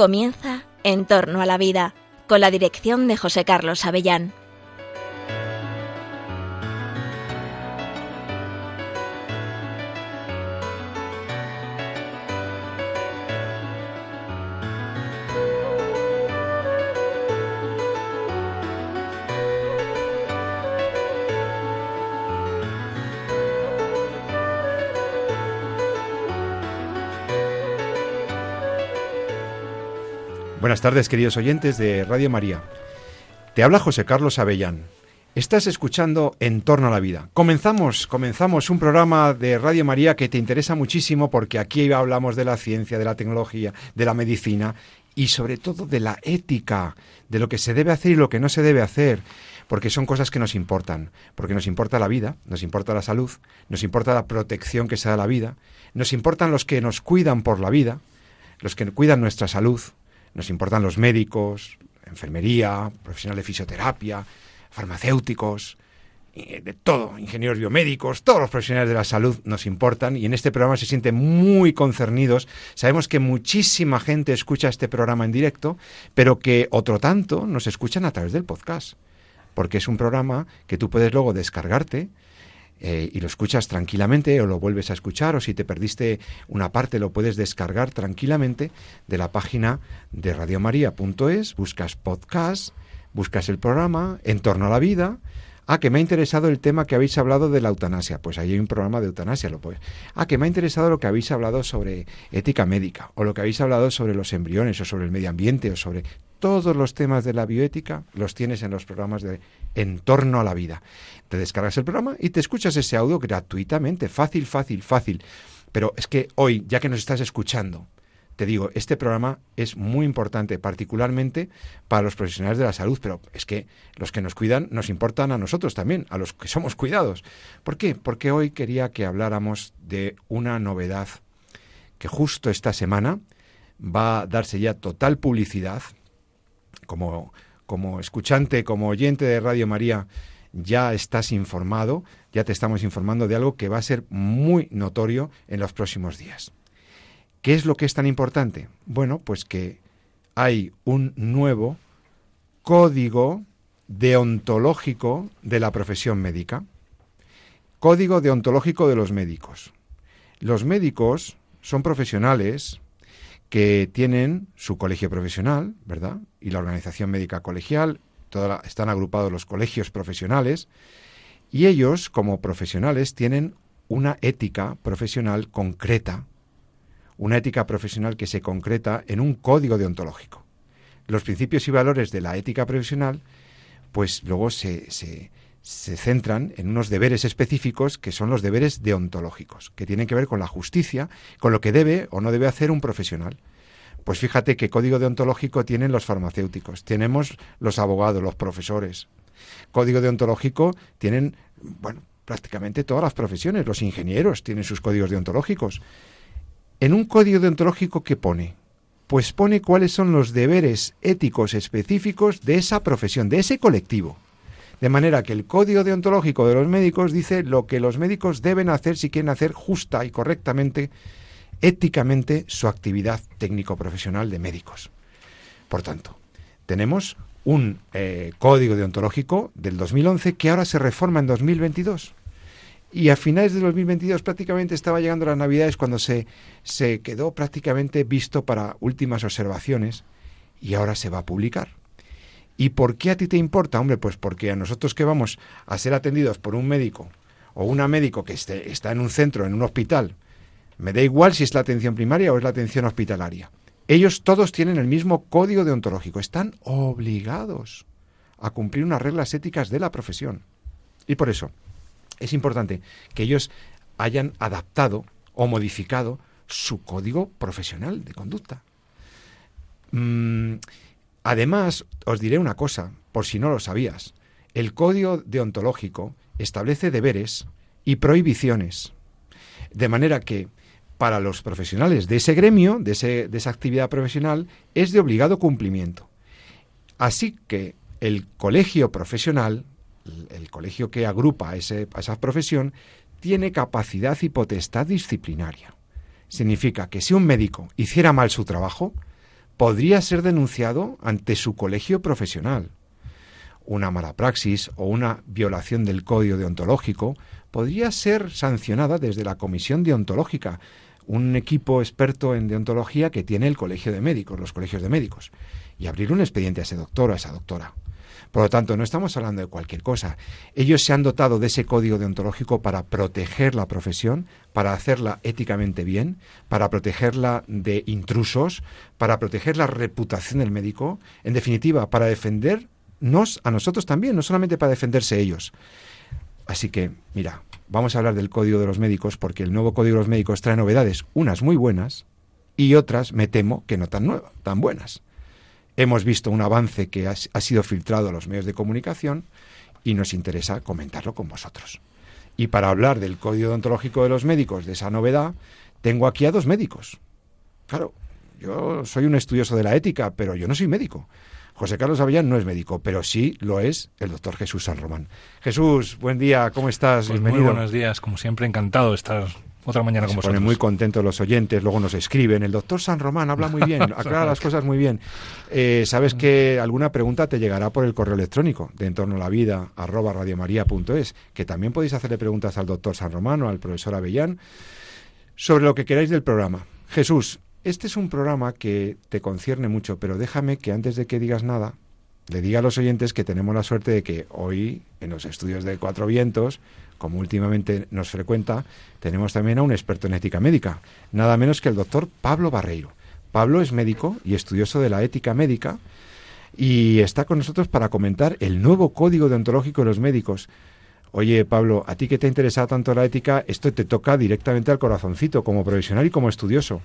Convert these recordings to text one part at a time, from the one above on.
Comienza En torno a la vida, con la dirección de José Carlos Avellán. Buenas tardes, queridos oyentes de Radio María. Te habla José Carlos Avellán. Estás escuchando En torno a la vida. Comenzamos, comenzamos un programa de Radio María que te interesa muchísimo porque aquí hablamos de la ciencia, de la tecnología, de la medicina y sobre todo de la ética, de lo que se debe hacer y lo que no se debe hacer, porque son cosas que nos importan, porque nos importa la vida, nos importa la salud, nos importa la protección que se da a la vida, nos importan los que nos cuidan por la vida, los que cuidan nuestra salud, nos importan los médicos, enfermería, profesionales de fisioterapia, farmacéuticos, de todo, ingenieros biomédicos, todos los profesionales de la salud nos importan y en este programa se sienten muy concernidos. Sabemos que muchísima gente escucha este programa en directo, pero que otro tanto nos escuchan a través del podcast, porque es un programa que tú puedes luego descargarte eh, y lo escuchas tranquilamente o lo vuelves a escuchar o si te perdiste una parte lo puedes descargar tranquilamente de la página de radiomaria.es, buscas podcast, buscas el programa En torno a la vida. Ah, que me ha interesado el tema que habéis hablado de la eutanasia. Pues ahí hay un programa de eutanasia, lo puedes. Ah, que me ha interesado lo que habéis hablado sobre ética médica, o lo que habéis hablado sobre los embriones, o sobre el medio ambiente, o sobre todos los temas de la bioética, los tienes en los programas de En torno a la vida. Te descargas el programa y te escuchas ese audio gratuitamente, fácil, fácil, fácil. Pero es que hoy, ya que nos estás escuchando, te digo, este programa es muy importante, particularmente para los profesionales de la salud, pero es que los que nos cuidan nos importan a nosotros también, a los que somos cuidados. ¿Por qué? Porque hoy quería que habláramos de una novedad que justo esta semana va a darse ya total publicidad. Como, como escuchante, como oyente de Radio María, ya estás informado, ya te estamos informando de algo que va a ser muy notorio en los próximos días. ¿Qué es lo que es tan importante? Bueno, pues que hay un nuevo código deontológico de la profesión médica. Código deontológico de los médicos. Los médicos son profesionales que tienen su colegio profesional, ¿verdad? Y la organización médica colegial, están agrupados los colegios profesionales y ellos, como profesionales, tienen una ética profesional concreta, una ética profesional que se concreta en un código deontológico. Los principios y valores de la ética profesional, pues luego se, se, se centran en unos deberes específicos que son los deberes deontológicos, que tienen que ver con la justicia, con lo que debe o no debe hacer un profesional. Pues fíjate qué código deontológico tienen los farmacéuticos, tenemos los abogados, los profesores. Código deontológico tienen, bueno, prácticamente todas las profesiones, los ingenieros tienen sus códigos deontológicos. En un código deontológico, ¿qué pone? Pues pone cuáles son los deberes éticos específicos de esa profesión, de ese colectivo. De manera que el código deontológico de los médicos dice lo que los médicos deben hacer si quieren hacer justa y correctamente éticamente su actividad técnico-profesional de médicos. Por tanto, tenemos un eh, código deontológico del 2011 que ahora se reforma en 2022. Y a finales de 2022 prácticamente estaba llegando las Navidades cuando se, se quedó prácticamente visto para últimas observaciones y ahora se va a publicar. ¿Y por qué a ti te importa? Hombre, pues porque a nosotros que vamos a ser atendidos por un médico o una médico que esté, está en un centro, en un hospital, me da igual si es la atención primaria o es la atención hospitalaria. Ellos todos tienen el mismo código deontológico. Están obligados a cumplir unas reglas éticas de la profesión. Y por eso es importante que ellos hayan adaptado o modificado su código profesional de conducta. Mm, además, os diré una cosa, por si no lo sabías. El código deontológico establece deberes y prohibiciones. De manera que para los profesionales de ese gremio, de, esa actividad profesional, es de obligado cumplimiento. Así que el colegio profesional, el, colegio que agrupa a, a esa profesión, tiene capacidad y potestad disciplinaria. Significa que si un médico hiciera mal su trabajo, podría ser denunciado ante su colegio profesional. Una mala praxis o una violación del código deontológico podría ser sancionada desde la comisión deontológica, un equipo experto en deontología que tiene el colegio de médicos, los colegios de médicos, y abrir un expediente a ese doctor o a esa doctora. Por lo tanto, no estamos hablando de cualquier cosa. Ellos se han dotado de ese código deontológico para proteger la profesión, para hacerla éticamente bien, para protegerla de intrusos, para proteger la reputación del médico, en definitiva, para defendernos a nosotros también, no solamente para defenderse ellos. Así que, mira, vamos a hablar del código de los médicos porque el nuevo código de los médicos trae novedades, unas muy buenas y otras, me temo, que no tan, nuevas, tan buenas. Hemos visto un avance que ha, sido filtrado a los medios de comunicación y nos interesa comentarlo con vosotros. Y para hablar del código deontológico de los médicos, de esa novedad, tengo aquí a dos médicos. Claro, yo soy un estudioso de la ética, pero yo no soy médico. José Carlos Avellán no es médico, pero sí lo es el doctor Jesús San Román. Jesús, buen día, ¿cómo estás? Pues Bienvenido. Muy buenos días, como siempre, encantado de estar otra mañana vosotros. Se muy contentos los oyentes, luego nos escriben. El doctor San Román habla muy bien, aclara las cosas muy bien. Eh, Sabes que alguna pregunta te llegará por el correo electrónico de entorno a la vida arroba radiomaria.es, que también podéis hacerle preguntas al doctor San Román o al profesor Avellán sobre lo que queráis del programa. Jesús, este es un programa que te concierne mucho, pero déjame que antes de que digas nada, le diga a los oyentes que tenemos la suerte de que hoy, en los estudios de Cuatro Vientos, como últimamente nos frecuenta, tenemos también a un experto en ética médica, nada menos que el doctor Pablo Barreiro. Pablo es médico y estudioso de la ética médica y está con nosotros para comentar el nuevo código deontológico de los médicos. Oye, Pablo, a ti que te ha interesado tanto la ética, esto te toca directamente al corazoncito como profesional y como estudioso.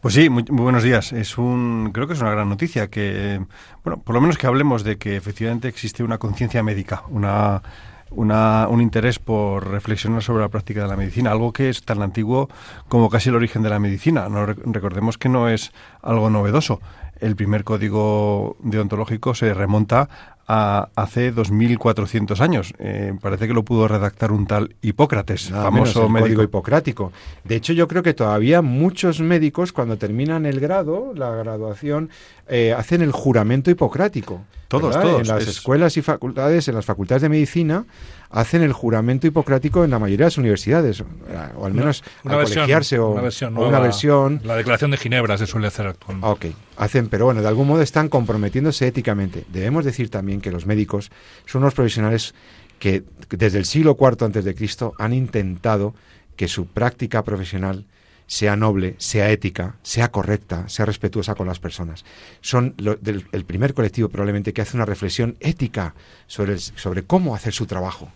Pues sí, muy, buenos días. Es un, creo que es una gran noticia que, bueno, por lo menos que hablemos de que efectivamente existe una conciencia médica, una una, un interés por reflexionar sobre la práctica de la medicina, algo que es tan antiguo como casi el origen de la medicina. No, recordemos que no es algo novedoso. El primer código deontológico se remonta a hace 2.400 años. Eh, parece que lo pudo redactar un tal Hipócrates, famoso el médico hipocrático. De hecho, yo creo que todavía muchos médicos, cuando terminan el grado, la graduación, eh, hacen el juramento hipocrático. Todos, todos. En las escuelas y facultades, en las facultades de medicina, hacen el juramento hipocrático en la mayoría de las universidades, o al menos una, colegiarse o una versión, La declaración de Ginebra se suele hacer actualmente. Ok, hacen, pero bueno, de algún modo están comprometiéndose éticamente. Debemos decir también que los médicos son unos profesionales que desde el siglo IV antes de Cristo han intentado que su práctica profesional sea noble, sea ética, sea correcta, sea respetuosa con las personas. Son el primer colectivo probablemente que hace una reflexión ética sobre, sobre cómo hacer su trabajo.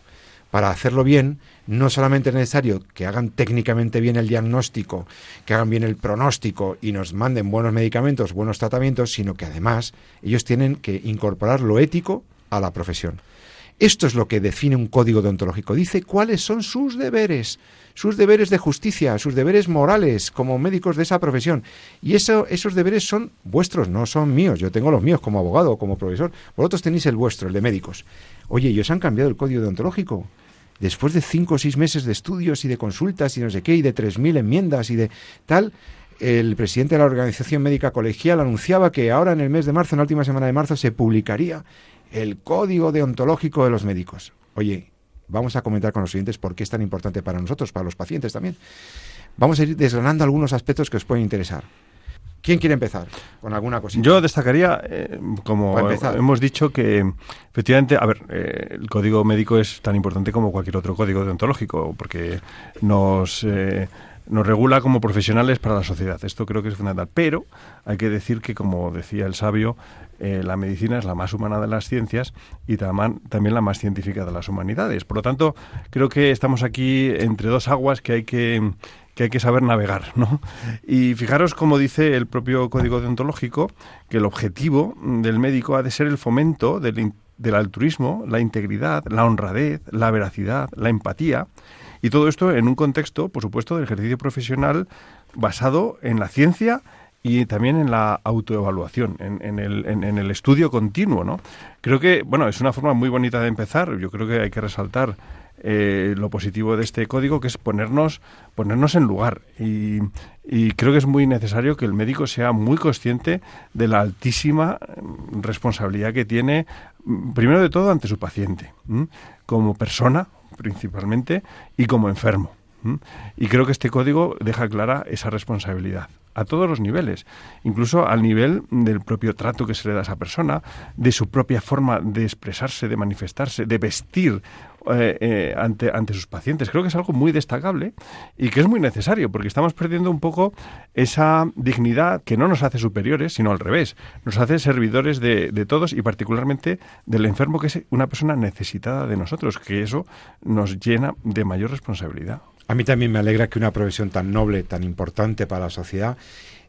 Para hacerlo bien, no solamente es necesario que hagan técnicamente bien el diagnóstico, que hagan bien el pronóstico y nos manden buenos medicamentos, buenos tratamientos, sino que además ellos tienen que incorporar lo ético a la profesión. Esto es lo que define un código deontológico. Dice cuáles son sus deberes sus deberes de justicia, sus deberes morales como médicos de esa profesión. Y eso, esos deberes son vuestros, no son míos. Yo tengo los míos como abogado como profesor. Vosotros tenéis el vuestro, el de médicos. Oye, ¿y os han cambiado el código deontológico? Después de cinco o seis meses de estudios y de consultas y no sé qué, y de tres mil enmiendas y de tal, el presidente de la Organización Médica Colegial anunciaba que ahora en el mes de marzo, en la última semana de marzo, se publicaría el código deontológico de los médicos. Oye, vamos a comentar con los oyentes por qué es tan importante para nosotros, para los pacientes también. Vamos a ir desgranando algunos aspectos que os pueden interesar. ¿Quién quiere empezar con alguna cosita? Yo destacaría, eh, como hemos dicho, que efectivamente, a ver, eh, el código médico es tan importante como cualquier otro código deontológico, porque nos, eh, nos regula como profesionales para la sociedad. Esto creo que es fundamental. Pero hay que decir que, como decía el sabio, eh, la medicina es la más humana de las ciencias y también la más científica de las humanidades. Por lo tanto, creo que estamos aquí entre dos aguas que hay que que hay que saber navegar, ¿no? Y fijaros como dice el propio código deontológico que el objetivo del médico ha de ser el fomento del, del altruismo, la integridad, la honradez, la veracidad, la empatía y todo esto en un contexto, por supuesto, del ejercicio profesional basado en la ciencia y también en la autoevaluación, en, el, en, el, estudio continuo, ¿no? Creo que, bueno, es una forma muy bonita de empezar. Yo creo que hay que resaltar eh, lo positivo de este código, que es ponernos, ponernos en lugar. Y, creo que es muy necesario que el médico sea muy consciente de la altísima mm, responsabilidad que tiene, mm, primero de todo, ante su paciente, como persona principalmente y como enfermo. Y creo que este código deja clara esa responsabilidad a todos los niveles, incluso al nivel del propio trato que se le da a esa persona, de su propia forma de expresarse, de manifestarse, de vestir eh, eh, ante, ante sus pacientes. Creo que es algo muy destacable y que es muy necesario, porque estamos perdiendo un poco esa dignidad que no nos hace superiores, sino al revés, nos hace servidores de, de todos y particularmente del enfermo, que es una persona necesitada de nosotros, que eso nos llena de mayor responsabilidad. A mí también me alegra que una profesión tan noble, tan importante para la sociedad,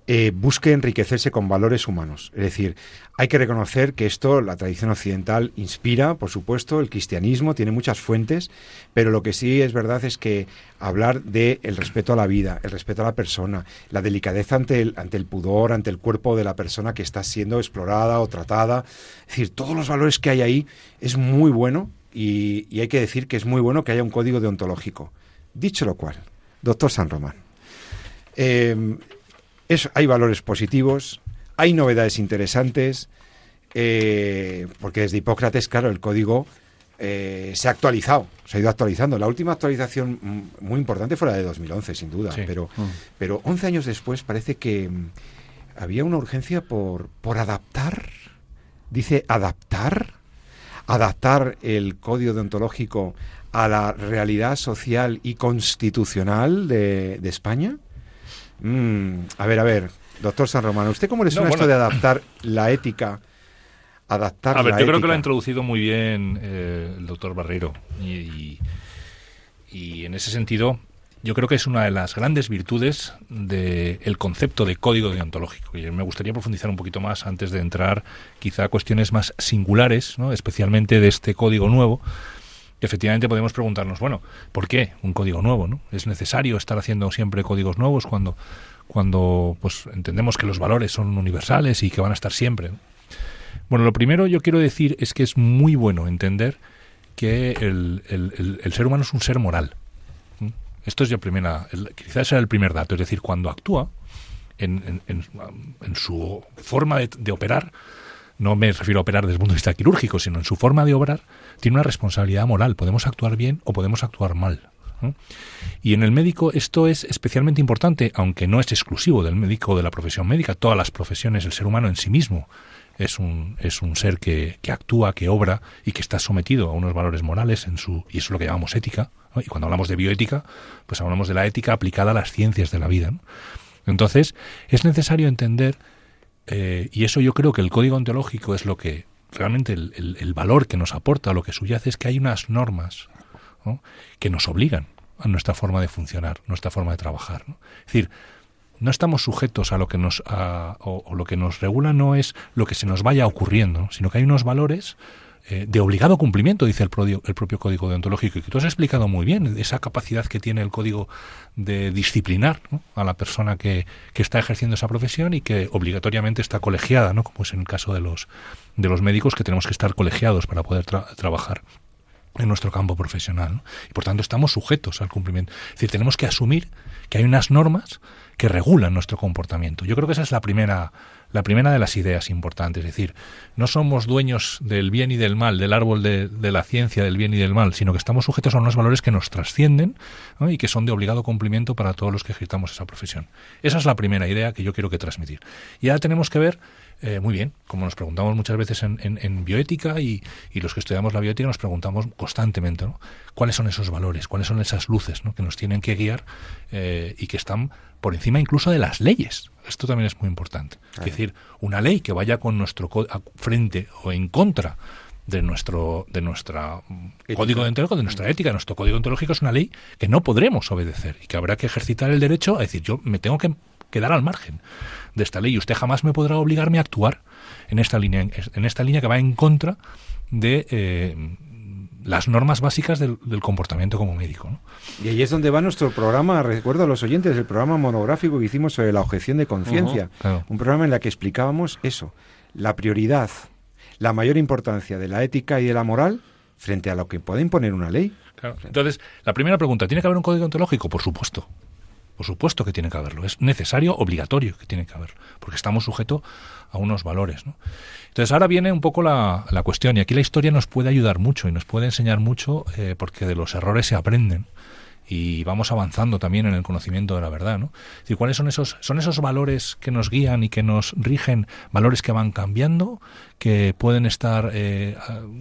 eh, busque enriquecerse con valores humanos. Es decir, hay que reconocer que esto, la tradición occidental, inspira, por supuesto, el cristianismo tiene muchas fuentes, pero lo que sí es verdad es que hablar de el respeto a la vida, el respeto a la persona, la delicadeza ante el, ante el pudor, ante el cuerpo de la persona que está siendo explorada o tratada, es decir, todos los valores que hay ahí es muy bueno y, y hay que decir que es muy bueno que haya un código deontológico. Dicho lo cual, doctor San Román, eh, hay valores positivos, hay novedades interesantes, eh, porque desde Hipócrates, claro, el código eh, se ha actualizado, se ha ido actualizando. La última actualización muy importante fue la de 2011, sin duda, pero, mm. pero 11 años después parece que mm, había una urgencia por, por adaptar, dice adaptar, adaptar el código deontológico a la realidad social y constitucional de, España? Mm, a ver, a ver, doctor San Romano, ¿usted cómo le suena esto de adaptar la ética? Adaptar a ver, yo creo que lo ha introducido muy bien eh, el doctor Barreiro. Y, en ese sentido, yo creo que es una de las grandes virtudes del concepto de código deontológico. Y me gustaría profundizar un poquito más antes de entrar quizá a cuestiones más singulares, ¿no? especialmente de este código nuevo, efectivamente podemos preguntarnos, bueno, ¿por qué un código nuevo? ¿no? ¿Es necesario estar haciendo siempre códigos nuevos cuando, cuando pues, entendemos que los valores son universales y que van a estar siempre? Bueno, lo primero yo quiero decir es que es muy bueno entender que el, el, ser humano es un ser moral. Esto es ya primera, quizás sea el primer dato, es decir, cuando actúa en, en, en su forma de, de operar, no me refiero a operar desde el punto de vista quirúrgico, sino en su forma de obrar, tiene una responsabilidad moral. Podemos actuar bien o podemos actuar mal. Y en el médico esto es especialmente importante, aunque no es exclusivo del médico o de la profesión médica. Todas las profesiones, el ser humano en sí mismo es un, es un ser que, que actúa, que obra y que está sometido a unos valores morales en su, y eso es lo que llamamos ética. Y cuando hablamos de bioética, pues hablamos de la ética aplicada a las ciencias de la vida. Entonces, es necesario entender, eh, y eso yo creo que el código ontológico es lo que realmente el, valor que nos aporta, lo que subyace es que hay unas normas que nos obligan a nuestra forma de funcionar, nuestra forma de trabajar. Es decir, no estamos sujetos a lo que nos o, lo que nos regula no es lo que se nos vaya ocurriendo, sino que hay unos valores eh, de obligado cumplimiento, dice el, el, propio código deontológico, y que tú has explicado muy bien esa capacidad que tiene el código de disciplinar a la persona que, que, está ejerciendo esa profesión y que obligatoriamente está colegiada, ¿no? como es en el caso de los, de los médicos que tenemos que estar colegiados para poder trabajar en nuestro campo profesional. Y por tanto estamos sujetos al cumplimiento. Es decir, tenemos que asumir que hay unas normas que regulan nuestro comportamiento. Yo creo que esa es la primera, la primera de las ideas importantes. Es decir, no somos dueños del bien y del mal, del árbol de, la ciencia del bien y del mal, sino que estamos sujetos a unos valores que nos trascienden y que son de obligado cumplimiento para todos los que ejercitamos esa profesión. Esa es la primera idea que yo quiero que transmitir. Y ahora tenemos que ver eh, muy bien, como nos preguntamos muchas veces en, bioética y, los que estudiamos la bioética nos preguntamos constantemente ¿no? cuáles son esos valores, cuáles son esas luces que nos tienen que guiar eh, y que están por encima incluso de las leyes. Esto también es muy importante. Es decir, una ley que vaya con nuestro frente o en contra de nuestro de nuestra código deontológico, de nuestra ética, nuestro código ontológico es una ley que no podremos obedecer y que habrá que ejercitar el derecho a decir yo me tengo que quedar al margen de esta ley y usted jamás me podrá obligarme a actuar en esta línea, en esta línea que va en contra de eh, las normas básicas del, comportamiento como médico. Y ahí es donde va nuestro programa, recuerdo a los oyentes, el programa monográfico que hicimos sobre la objeción de conciencia, un programa en el que explicábamos eso, la prioridad, la mayor importancia de la ética y de la moral frente a lo que puede imponer una ley. Entonces, la primera pregunta, ¿tiene que haber un código ontológico? Por supuesto. Por supuesto que tiene que haberlo. Es necesario, obligatorio que tiene que haberlo. Porque estamos sujetos a unos valores. ¿no? Entonces, ahora viene un poco la, la, cuestión. Y aquí la historia nos puede ayudar mucho y nos puede enseñar mucho eh, porque de los errores se aprenden y vamos avanzando también en el conocimiento de la verdad, ¿no? Es ¿cuáles son esos son esos valores que nos guían y que nos rigen, valores que van cambiando, que pueden estar eh,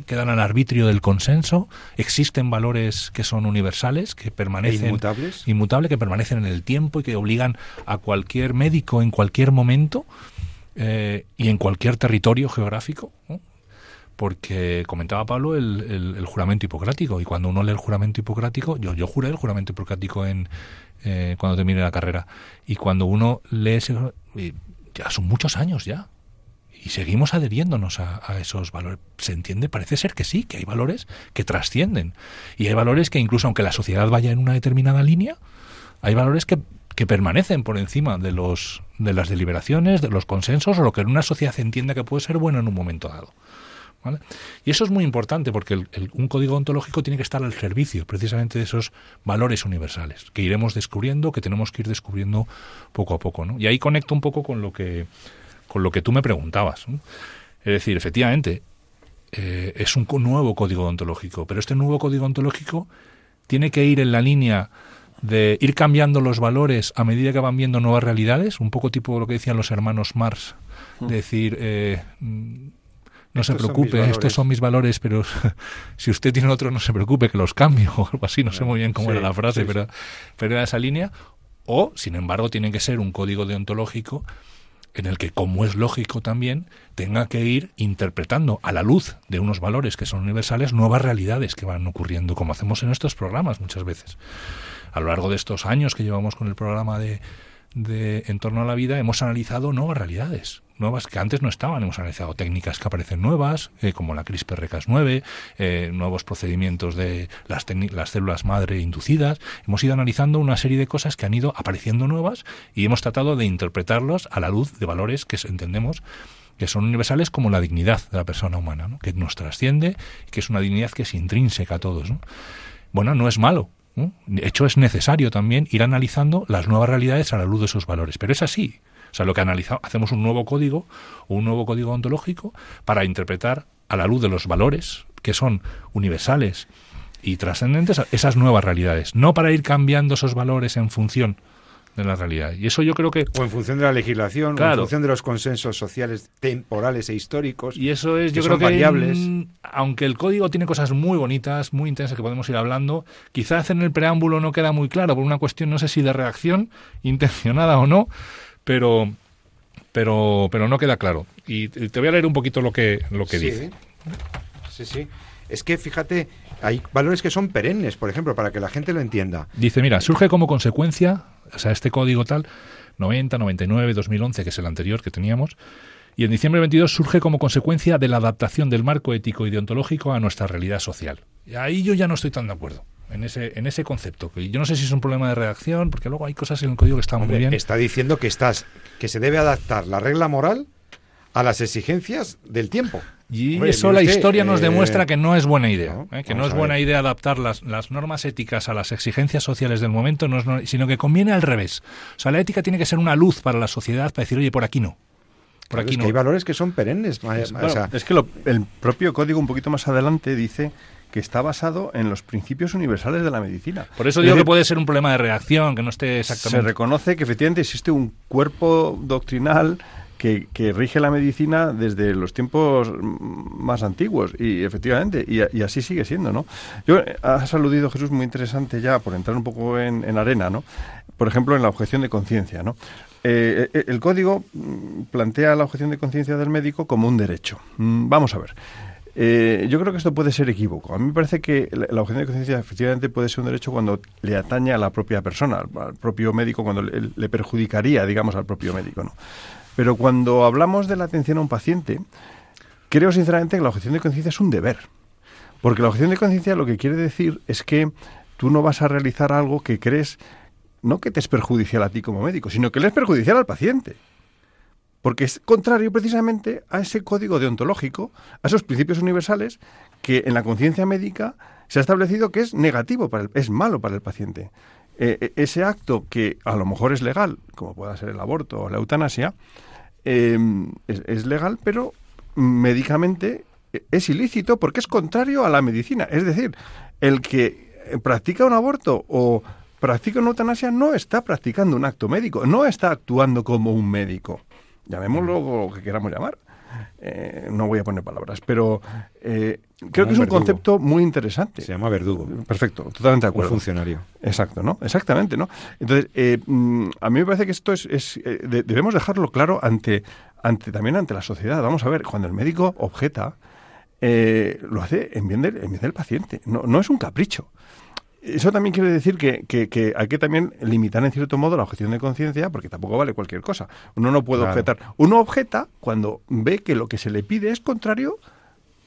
quedan al arbitrio del consenso, existen valores que son universales, que permanecen ¿E inmutables, inmutables, que permanecen en el tiempo y que obligan a cualquier médico en cualquier momento eh, y en cualquier territorio geográfico, ¿no? Porque comentaba Pablo el, juramento hipocrático y cuando uno lee el juramento hipocrático, yo, yo juré el juramento hipocrático en eh, cuando terminé la carrera y cuando uno lee ese, ya son muchos años ya y seguimos adheriéndonos a, esos valores. ¿Se entiende? Parece ser que sí, que hay valores que trascienden y hay valores que incluso aunque la sociedad vaya en una determinada línea, hay valores que, que permanecen por encima de los de las deliberaciones, de los consensos o lo que en una sociedad entienda que puede ser bueno en un momento dado. Y eso es muy importante porque un código ontológico tiene que estar al servicio precisamente de esos valores universales que iremos descubriendo, que tenemos que ir descubriendo poco a poco. ¿no? Y ahí conecto un poco con lo que, con lo que tú me preguntabas. Es decir, efectivamente, eh, es un nuevo código ontológico, pero este nuevo código ontológico tiene que ir en la línea de ir cambiando los valores a medida que van viendo nuevas realidades, un poco tipo lo que decían los hermanos Marx, mm. decir, eh, no se preocupe, estos son mis valores, pero si usted tiene otro, no se preocupe, que los cambio o algo así, no sé muy bien cómo era la frase, pero, pero era esa línea. O, sin embargo, tiene que ser un código deontológico en el que, como es lógico también, tenga que ir interpretando a la luz de unos valores que son universales nuevas realidades que van ocurriendo, como hacemos en estos programas muchas veces. A lo largo de estos años que llevamos con el programa de, de En torno a la vida, hemos analizado nuevas realidades, nuevas que antes no estaban. Hemos analizado técnicas que aparecen nuevas, eh, como la CRISPR-Cas9, eh, nuevos procedimientos de las, las células madre inducidas. Hemos ido analizando una serie de cosas que han ido apareciendo nuevas y hemos tratado de interpretarlos a la luz de valores que entendemos que son universales como la dignidad de la persona humana, que nos trasciende que es una dignidad que es intrínseca a todos. Bueno, no es malo, de hecho, es necesario también ir analizando las nuevas realidades a la luz de esos valores. Pero es así. O sea, lo que analizamos, hacemos un nuevo código un nuevo código ontológico para interpretar a la luz de los valores que son universales y trascendentes esas nuevas realidades, no para ir cambiando esos valores en función de la realidad. Y eso yo creo que... O en función de la legislación, o en función de los consensos sociales temporales e históricos. Y eso es, yo creo que... variables. aunque el código tiene cosas muy bonitas, muy intensas que podemos ir hablando, quizás en el preámbulo no queda muy claro por una cuestión, no sé si de reacción intencionada o no, pero... Pero, pero no queda claro. Y te voy a leer un poquito lo que, lo que dice. Sí, sí. Es que fíjate, hay valores que son perennes, por ejemplo, para que la gente lo entienda. Dice, mira, surge como consecuencia o sea, este código tal, 90, 99, 2011, que es el anterior que teníamos, y en diciembre 22 surge como consecuencia de la adaptación del marco ético y deontológico a nuestra realidad social. Y ahí yo ya no estoy tan de acuerdo en ese, en ese concepto. Yo no sé si es un problema de redacción, porque luego hay cosas en el código que están muy bien. Está diciendo que estás, que se debe adaptar la regla moral a las exigencias del tiempo. Y eso la historia nos demuestra eh, que no es buena idea, ¿eh? que no es buena idea adaptar las, las, normas éticas a las exigencias sociales del momento, no sino que conviene al revés. O sea, la ética tiene que ser una luz para la sociedad para decir, oye, por aquí no. Por aquí no. hay valores que son perennes. es que el propio código un poquito más adelante dice que está basado en los principios universales de la medicina. Por eso digo que puede ser un problema de reacción, que no esté exactamente. Se reconoce que efectivamente existe un cuerpo doctrinal que, rige la medicina desde los tiempos más antiguos y efectivamente, y, así sigue siendo, ¿no? Yo, eh, has aludido, Jesús, muy interesante ya, por entrar un poco en, arena, ¿no? Por ejemplo, en la objeción de conciencia, ¿no? Eh, eh, el código mm, plantea la objeción de conciencia del médico como un derecho. Mm, vamos a ver. Yo creo que esto puede ser equívoco. A mí me parece que la, objeción de conciencia efectivamente puede ser un derecho cuando le atañe a la propia persona, al, propio médico, cuando le, le, perjudicaría, digamos, al propio médico. ¿no? Pero cuando hablamos de la atención a un paciente, creo sinceramente que la objeción de conciencia es un deber. Porque la objeción de conciencia lo que quiere decir es que tú no vas a realizar algo que crees no que te es perjudicial a ti como médico, sino que le es perjudicial al paciente. Porque es contrario precisamente a ese código deontológico, a esos principios universales que en la conciencia médica se ha establecido que es negativo, para el, es malo para el paciente. Eh, eh, ese acto que a lo mejor es legal, como pueda ser el aborto o la eutanasia, em, es, legal, pero médicamente es ilícito porque es contrario a la medicina. Es decir, el que practica un aborto o practica una eutanasia no está practicando un acto médico, no está actuando como un médico. Llamémoslo lo que queramos llamar. Eh, no voy a poner palabras, pero eh, creo que es un concepto muy interesante. Se llama verdugo. Perfecto, totalmente de acuerdo. Un funcionario. Exacto, ¿no? Exactamente, ¿no? Entonces, eh, mm, a mí me parece que esto es, debemos dejarlo claro ante, ante también ante la sociedad. Vamos a ver, cuando el médico objeta, lo hace en bien, del, en bien del paciente. No, no es un capricho. Eso también quiere decir que, que, hay que también limitar en cierto modo la objeción de conciencia, porque tampoco vale cualquier cosa. Uno no puede objetar. Uno objeta cuando ve que lo que se le pide es contrario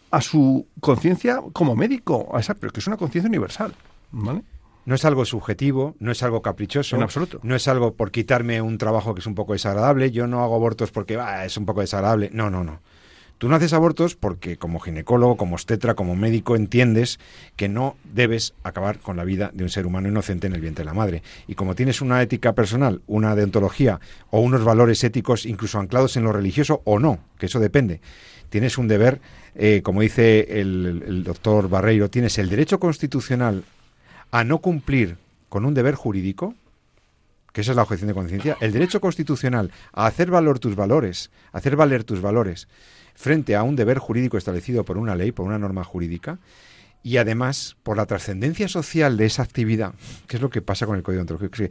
a su conciencia como médico, a esa, pero que es una conciencia universal. ¿vale? No es algo subjetivo, no es algo caprichoso. En absoluto. No es algo por quitarme un trabajo que es un poco desagradable. Yo no hago abortos porque es un poco desagradable. No, no, no. Tú no haces abortos porque como ginecólogo, como obstetra, como médico entiendes que no debes acabar con la vida de un ser humano inocente en el vientre de la madre. Y como tienes una ética personal, una deontología o unos valores éticos incluso anclados en lo religioso o no, que eso depende, tienes un deber, eh, como dice el, doctor Barreiro, tienes el derecho constitucional a no cumplir con un deber jurídico, que esa es la objeción de conciencia, el derecho constitucional a hacer valor tus valores, a hacer valer tus valores frente a un deber jurídico establecido por una ley, por una norma jurídica, y además por la trascendencia social de esa actividad, que es lo que pasa con el código ontológico,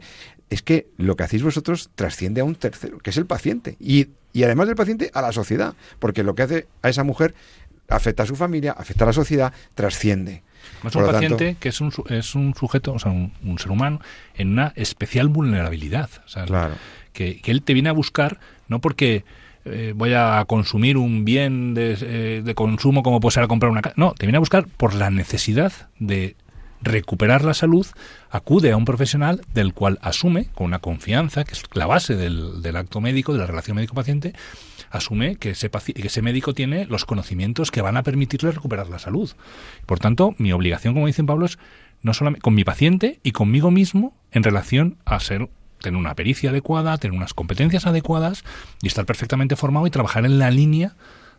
es que lo que hacéis vosotros trasciende a un tercero, que es el paciente, y, y además del paciente a la sociedad, porque lo que hace a esa mujer afecta a su familia, afecta a la sociedad, trasciende. Es un paciente que es un, es un sujeto, o sea, un, ser humano en una especial vulnerabilidad. O sea, claro. que, que él te viene a buscar no porque eh, voy a consumir un bien eh, de, consumo como puede ser a comprar una casa. No, te viene a buscar por la necesidad de recuperar la salud, acude a un profesional del cual asume, con una confianza, que es la base del, del acto médico, de la relación médico-paciente, asume que ese, que ese médico tiene los conocimientos que van a permitirle recuperar la salud. Por tanto, mi obligación, como dicen Pablo, es no solamente con mi paciente y conmigo mismo en relación a ser tener una pericia adecuada, tener unas competencias adecuadas y estar perfectamente formado y trabajar en la línea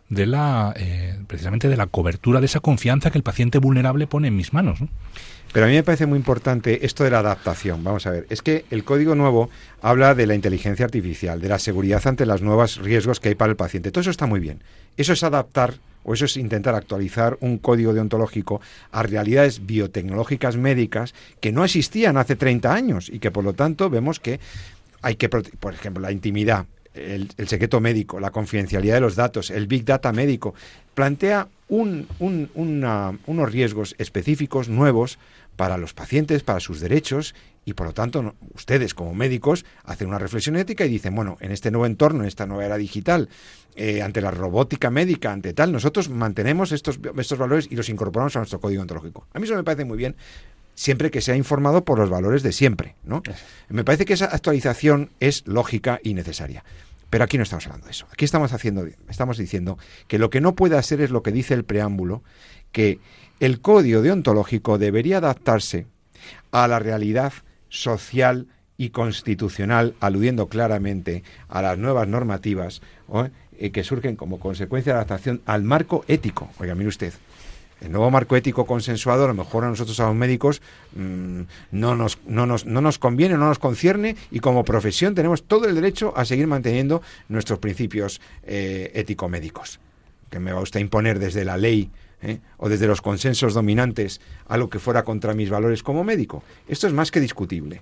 de la eh, precisamente de la cobertura de esa confianza que el paciente vulnerable pone en mis manos. Pero a mí me parece muy importante esto de la adaptación. Vamos a ver, es que el código nuevo habla de la inteligencia artificial, de la seguridad ante los nuevos riesgos que hay para el paciente. Todo eso está muy bien. Eso es adaptar o eso es intentar actualizar un código deontológico a realidades biotecnológicas médicas que no existían hace 30 años y que por lo tanto vemos que hay que, por ejemplo, la intimidad, el, secreto médico, la confidencialidad de los datos, el big data médico, plantea un, unos riesgos específicos nuevos para los pacientes, para sus derechos y por lo tanto ustedes como médicos hacen una reflexión ética y dicen, bueno, en este nuevo entorno, en esta nueva era digital, eh, ante la robótica médica, ante tal, nosotros mantenemos estos, estos valores y los incorporamos a nuestro código ontológico. A mí eso me parece muy bien, siempre que sea informado por los valores de siempre, ¿no? Me parece que esa actualización es lógica y necesaria. Pero aquí no estamos hablando de eso. Aquí estamos haciendo, estamos diciendo que lo que no puede hacer es lo que dice el preámbulo, que el código deontológico debería adaptarse a la realidad social y constitucional, aludiendo claramente a las nuevas normativas eh, que surgen como consecuencia de la adaptación al marco ético. Oiga, mire usted, el nuevo marco ético consensuado a lo mejor a nosotros, a los médicos, mm, no, nos, no, nos, no nos conviene, no nos concierne y como profesión tenemos todo el derecho a seguir manteniendo nuestros principios eh, ético-médicos. Que me va usted a imponer desde la ley ¿eh? o desde los consensos dominantes algo que fuera contra mis valores como médico. Esto es más que discutible.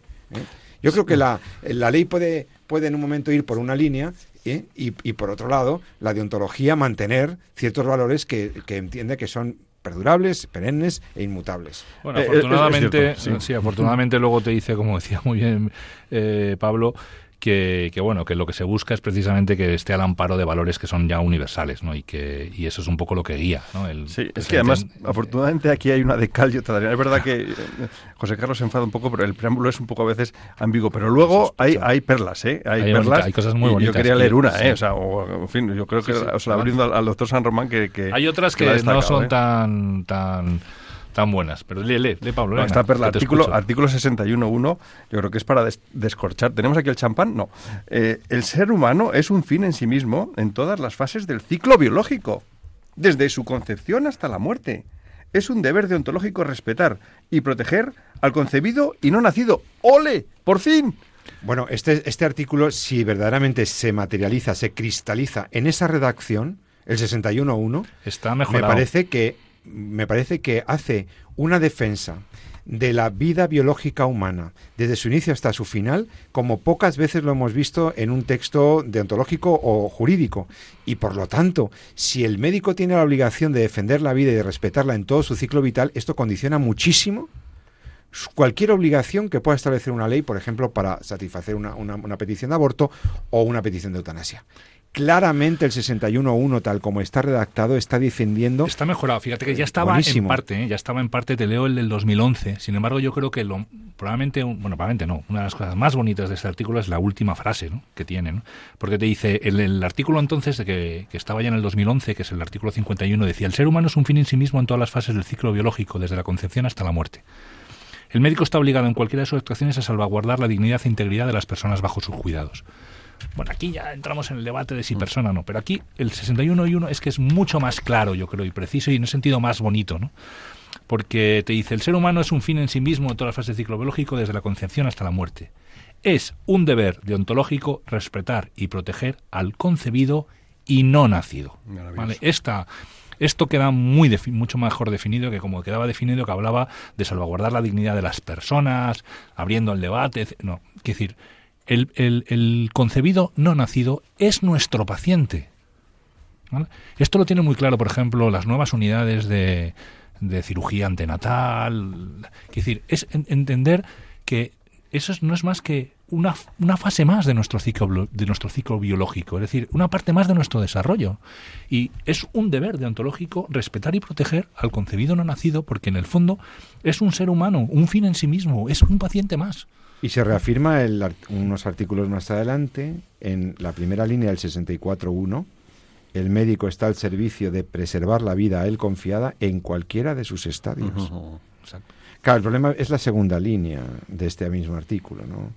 Yo creo que la, la ley puede, puede en un momento ir por una línea ¿eh? y, y, por otro lado, la deontología mantener ciertos valores que, que entiende que son perdurables, perennes e inmutables. Bueno, afortunadamente, sí. afortunadamente luego te dice, como decía muy bien eh, Pablo, que, bueno, que lo que se busca es precisamente que esté al amparo de valores que son ya universales, ¿no? Y que y eso es un poco lo que guía, ¿no? sí, es que además, afortunadamente aquí hay una de cal y otra de Es verdad que eh, José Carlos se enfada un poco, pero el preámbulo es un poco a veces ambiguo. Pero luego hay, hay perlas, ¿eh? Hay, perlas. hay cosas muy bonitas. Yo quería leer una, ¿eh? O sea, en fin, yo creo que, o abriendo al, doctor San Román que, Hay otras que, no son ¿eh? tan... tan tan buenas. Pero lee, lee, lee Pablo. está perla. Artículo, artículo 61.1, yo creo que es para descorchar. ¿Tenemos aquí el champán? No. Eh, el ser humano es un fin en sí mismo en todas las fases del ciclo biológico, desde su concepción hasta la muerte. Es un deber deontológico respetar y proteger al concebido y no nacido. ¡Ole! ¡Por fin! Bueno, este, este artículo, si verdaderamente se materializa, se cristaliza en esa redacción, el 61.1, está mejorado. Me parece que me parece que hace una defensa de la vida biológica humana, desde su inicio hasta su final, como pocas veces lo hemos visto en un texto deontológico o jurídico. Y por lo tanto, si el médico tiene la obligación de defender la vida y de respetarla en todo su ciclo vital, esto condiciona muchísimo cualquier obligación que pueda establecer una ley, por ejemplo, para satisfacer una, una petición de aborto o una petición de eutanasia claramente el 61.1 tal como está redactado está defendiendo está mejorado fíjate que ya estaba en parte ¿eh? ya estaba en parte te leo el del 2011 sin embargo yo creo que lo probablemente bueno probablemente no una de las cosas más bonitas de este artículo es la última frase ¿no? que tiene ¿no? porque te dice el, el artículo entonces de que, que, estaba ya en el 2011 que es el artículo 51 decía el ser humano es un fin en sí mismo en todas las fases del ciclo biológico desde la concepción hasta la muerte el médico está obligado en cualquiera de sus actuaciones a salvaguardar la dignidad e integridad de las personas bajo sus cuidados bueno, aquí ya entramos en el debate de si persona o no, pero aquí el 61 y 1 es que es mucho más claro, yo creo, y preciso y en un sentido más bonito, ¿no? Porque te dice, el ser humano es un fin en sí mismo en todas las fases del ciclo biológico, desde la concepción hasta la muerte. Es un deber deontológico respetar y proteger al concebido y no nacido. ¿vale? Esta, esto queda muy mucho mejor definido que como quedaba definido que hablaba de salvaguardar la dignidad de las personas, abriendo el debate. No, es decir, el, el, concebido no nacido es nuestro paciente. Esto lo tiene muy claro, por ejemplo, las nuevas unidades de, de cirugía antenatal. Es decir, es entender que eso no es más que una, una, fase más de nuestro, ciclo, de nuestro ciclo biológico, es decir, una parte más de nuestro desarrollo. Y es un deber deontológico respetar y proteger al concebido no nacido, porque en el fondo es un ser humano, un fin en sí mismo, es un paciente más. Y se reafirma el, unos artículos más adelante, en la primera línea del 64.1, el médico está al servicio de preservar la vida a él confiada en cualquiera de sus estadios. Claro, el problema es la segunda línea de este mismo artículo, ¿no?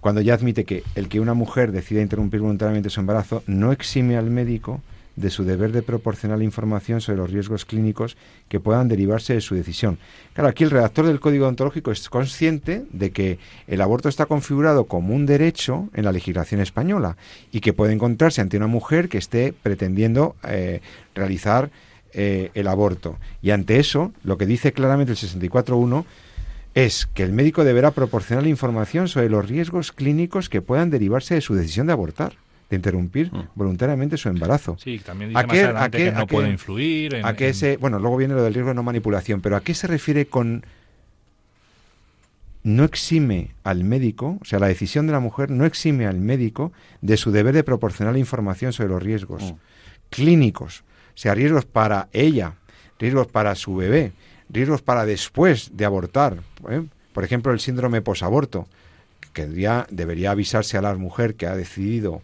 Cuando ya admite que el que una mujer decida interrumpir voluntariamente su embarazo no exime al médico de su deber de proporcionar información sobre los riesgos clínicos que puedan derivarse de su decisión. Claro, aquí el redactor del Código Ontológico es consciente de que el aborto está configurado como un derecho en la legislación española y que puede encontrarse ante una mujer que esté pretendiendo eh, realizar eh, el aborto. Y ante eso, lo que dice claramente el 64.1 es que el médico deberá proporcionar información sobre los riesgos clínicos que puedan derivarse de su decisión de abortar de interrumpir mm. voluntariamente su embarazo. Sí, también dice ¿A qué, a qué, que no puede influir. En, a qué se, bueno, luego viene lo del riesgo de no manipulación, pero ¿a qué se refiere con no exime al médico, o sea, la decisión de la mujer no exime al médico de su deber de proporcionar información sobre los riesgos mm. clínicos, o sea, riesgos para ella, riesgos para su bebé, riesgos para después de abortar, ¿eh? por ejemplo, el síndrome posaborto, que debería avisarse a la mujer que ha decidido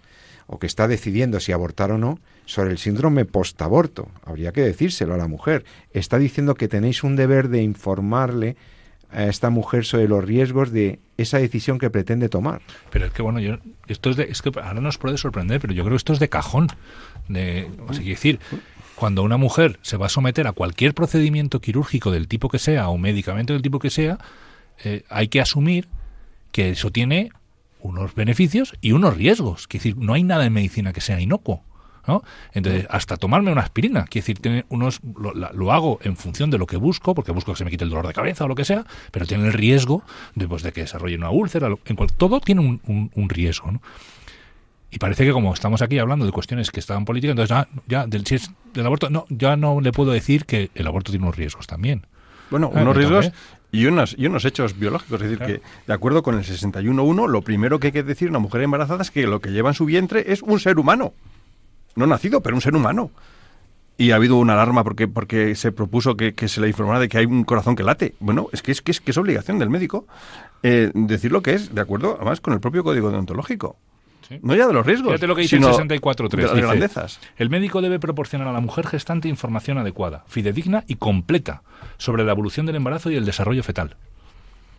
o que está decidiendo si abortar o no sobre el síndrome postaborto. Habría que decírselo a la mujer. Está diciendo que tenéis un deber de informarle a esta mujer sobre los riesgos de esa decisión que pretende tomar. Pero es que bueno, yo esto es, de, es que ahora nos puede sorprender, pero yo creo que esto es de cajón. De, decir, cuando una mujer se va a someter a cualquier procedimiento quirúrgico del tipo que sea o medicamento del tipo que sea, eh, hay que asumir que eso tiene unos beneficios y unos riesgos. Quiere decir, no hay nada en medicina que sea inocuo. ¿no? Entonces, hasta tomarme una aspirina, quiere decir, tiene unos, lo, hago en función de lo que busco, porque busco que se me quite el dolor de cabeza o lo que sea, pero tiene el riesgo de, pues, de que desarrolle una úlcera. En todo tiene un, un, riesgo. ¿no? Y parece que como estamos aquí hablando de cuestiones que estaban políticas, entonces ah, ya del, si es del aborto, no, ya no le puedo decir que el aborto tiene unos riesgos también. Bueno, unos riesgos y unos, y unos hechos biológicos. Es decir, que de acuerdo con el 61.1, lo primero que hay que decir a una mujer embarazada es que lo que lleva en su vientre es un ser humano. No nacido, pero un ser humano. Y ha habido una alarma porque, porque se propuso que, se le informara de que hay un corazón que late. Bueno, es que es, que es, que es obligación del médico eh, decir lo que es, de acuerdo, además, con el propio código deontológico. No ya de los riesgos. Fíjate lo que dice el 64.3. el médico debe proporcionar a la mujer gestante información adecuada, fidedigna y completa sobre la evolución del embarazo y el desarrollo fetal.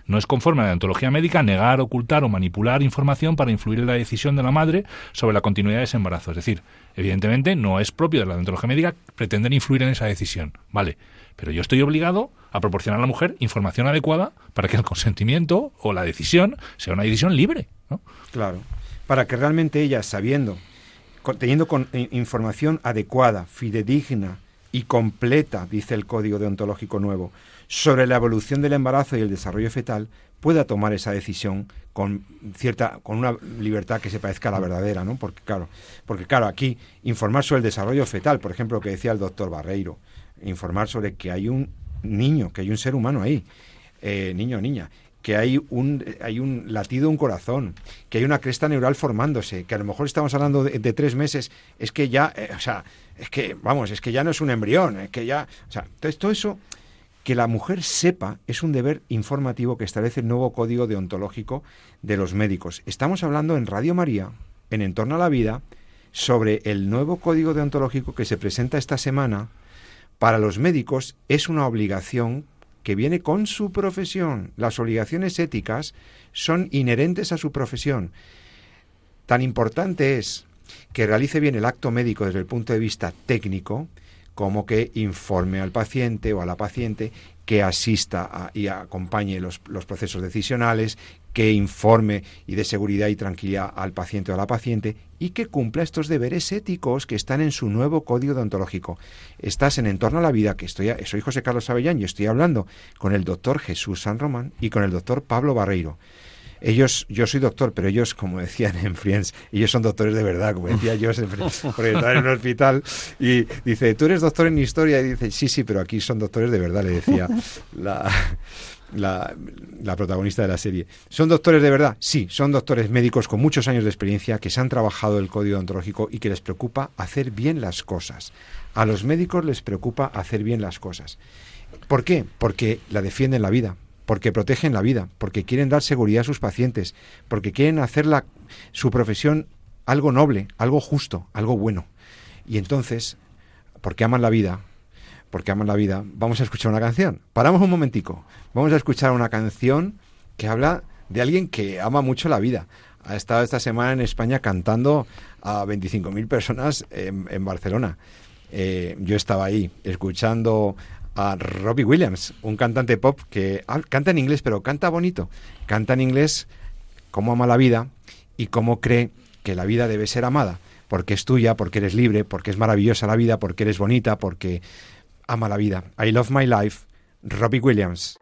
No es conforme a la ontología médica negar, ocultar o manipular información para influir en la decisión de la madre sobre la continuidad de ese embarazo. Es decir, evidentemente no es propio de la ontología médica pretender influir en esa decisión. Vale, pero yo estoy obligado a proporcionar a la mujer información adecuada para que el consentimiento o la decisión sea una decisión libre. ¿no? Claro para que realmente ella, sabiendo, teniendo con, eh, información adecuada, fidedigna y completa, dice el Código Deontológico Nuevo, sobre la evolución del embarazo y el desarrollo fetal, pueda tomar esa decisión con cierta con una libertad que se parezca a la verdadera, ¿no? Porque claro, porque claro, aquí informar sobre el desarrollo fetal, por ejemplo, lo que decía el doctor Barreiro, informar sobre que hay un niño, que hay un ser humano ahí, eh, niño o niña, que hay un, hay un latido, un corazón, que hay una cresta neural formándose, que a lo mejor estamos hablando de, tres meses, es que ya, eh, o sea, es que, vamos, es que ya no es un embrión, es que ya, o sea, entonces todo eso, que la mujer sepa, es un deber informativo que establece el nuevo código deontológico de los médicos. Estamos hablando en Radio María, en Entorno a la Vida, sobre el nuevo código deontológico que se presenta esta semana. Para los médicos es una obligación que viene con su profesión. Las obligaciones éticas son inherentes a su profesión. Tan importante es que realice bien el acto médico desde el punto de vista técnico, como que informe al paciente o a la paciente, que asista y acompañe los, procesos decisionales, que informe y dé seguridad y tranquilidad al paciente o a la paciente y que cumpla estos deberes éticos que están en su nuevo código deontológico. Estás en Entorno a la Vida, que estoy, soy José Carlos Avellán y estoy hablando con el doctor Jesús San Román y con el doctor Pablo Barreiro. Ellos, yo soy doctor, pero ellos, como decían en Friends, ellos son doctores de verdad, como decía yo, porque estaba en un hospital y dice, tú eres doctor en historia y dice, sí, sí, pero aquí son doctores de verdad, le decía la, la, protagonista de la serie. ¿Son doctores de verdad? Sí, son doctores médicos con muchos años de experiencia que se han trabajado el código ontológico y que les preocupa hacer bien las cosas. A los médicos les preocupa hacer bien las cosas. ¿Por qué? Porque la defienden la vida, porque protegen la vida, porque quieren dar seguridad a sus pacientes, porque quieren hacer la, su profesión algo noble, algo justo, algo bueno. Y entonces, porque aman la vida, porque aman la vida, vamos a escuchar una canción. Paramos un momentico. Vamos a escuchar una canción que habla de alguien que ama mucho la vida. Ha estado esta semana en España cantando a 25.000 personas en, Barcelona. Eh, yo estaba ahí escuchando a Robbie Williams, un cantante pop que canta en inglés, pero canta bonito. Canta en inglés cómo ama la vida y cómo cree que la vida debe ser amada, porque es tuya, porque eres libre, porque es maravillosa la vida, porque eres bonita, porque ama la vida. I Love My Life, Robbie Williams.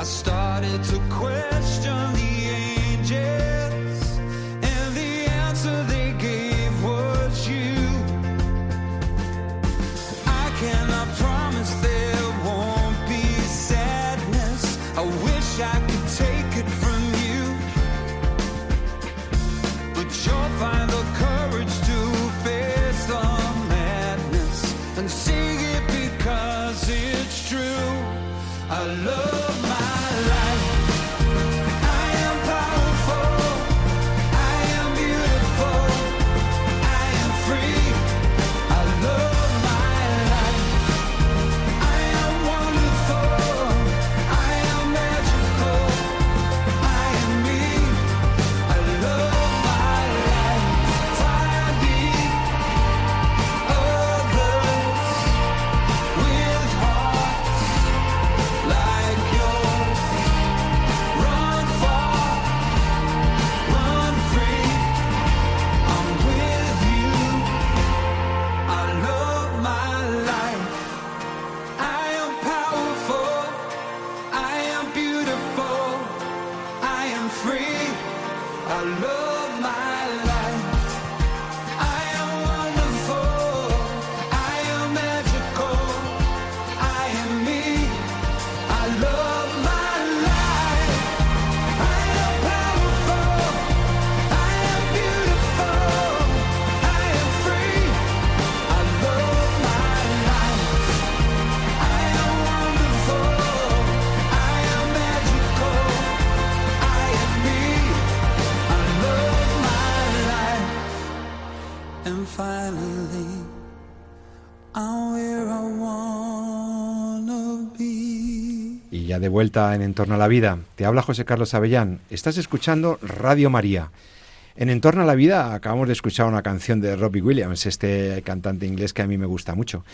I started to quit. De vuelta en Entorno a la Vida, te habla José Carlos Avellán. Estás escuchando Radio María. En Entorno a la Vida acabamos de escuchar una canción de Robbie Williams, este cantante inglés que a mí me gusta mucho,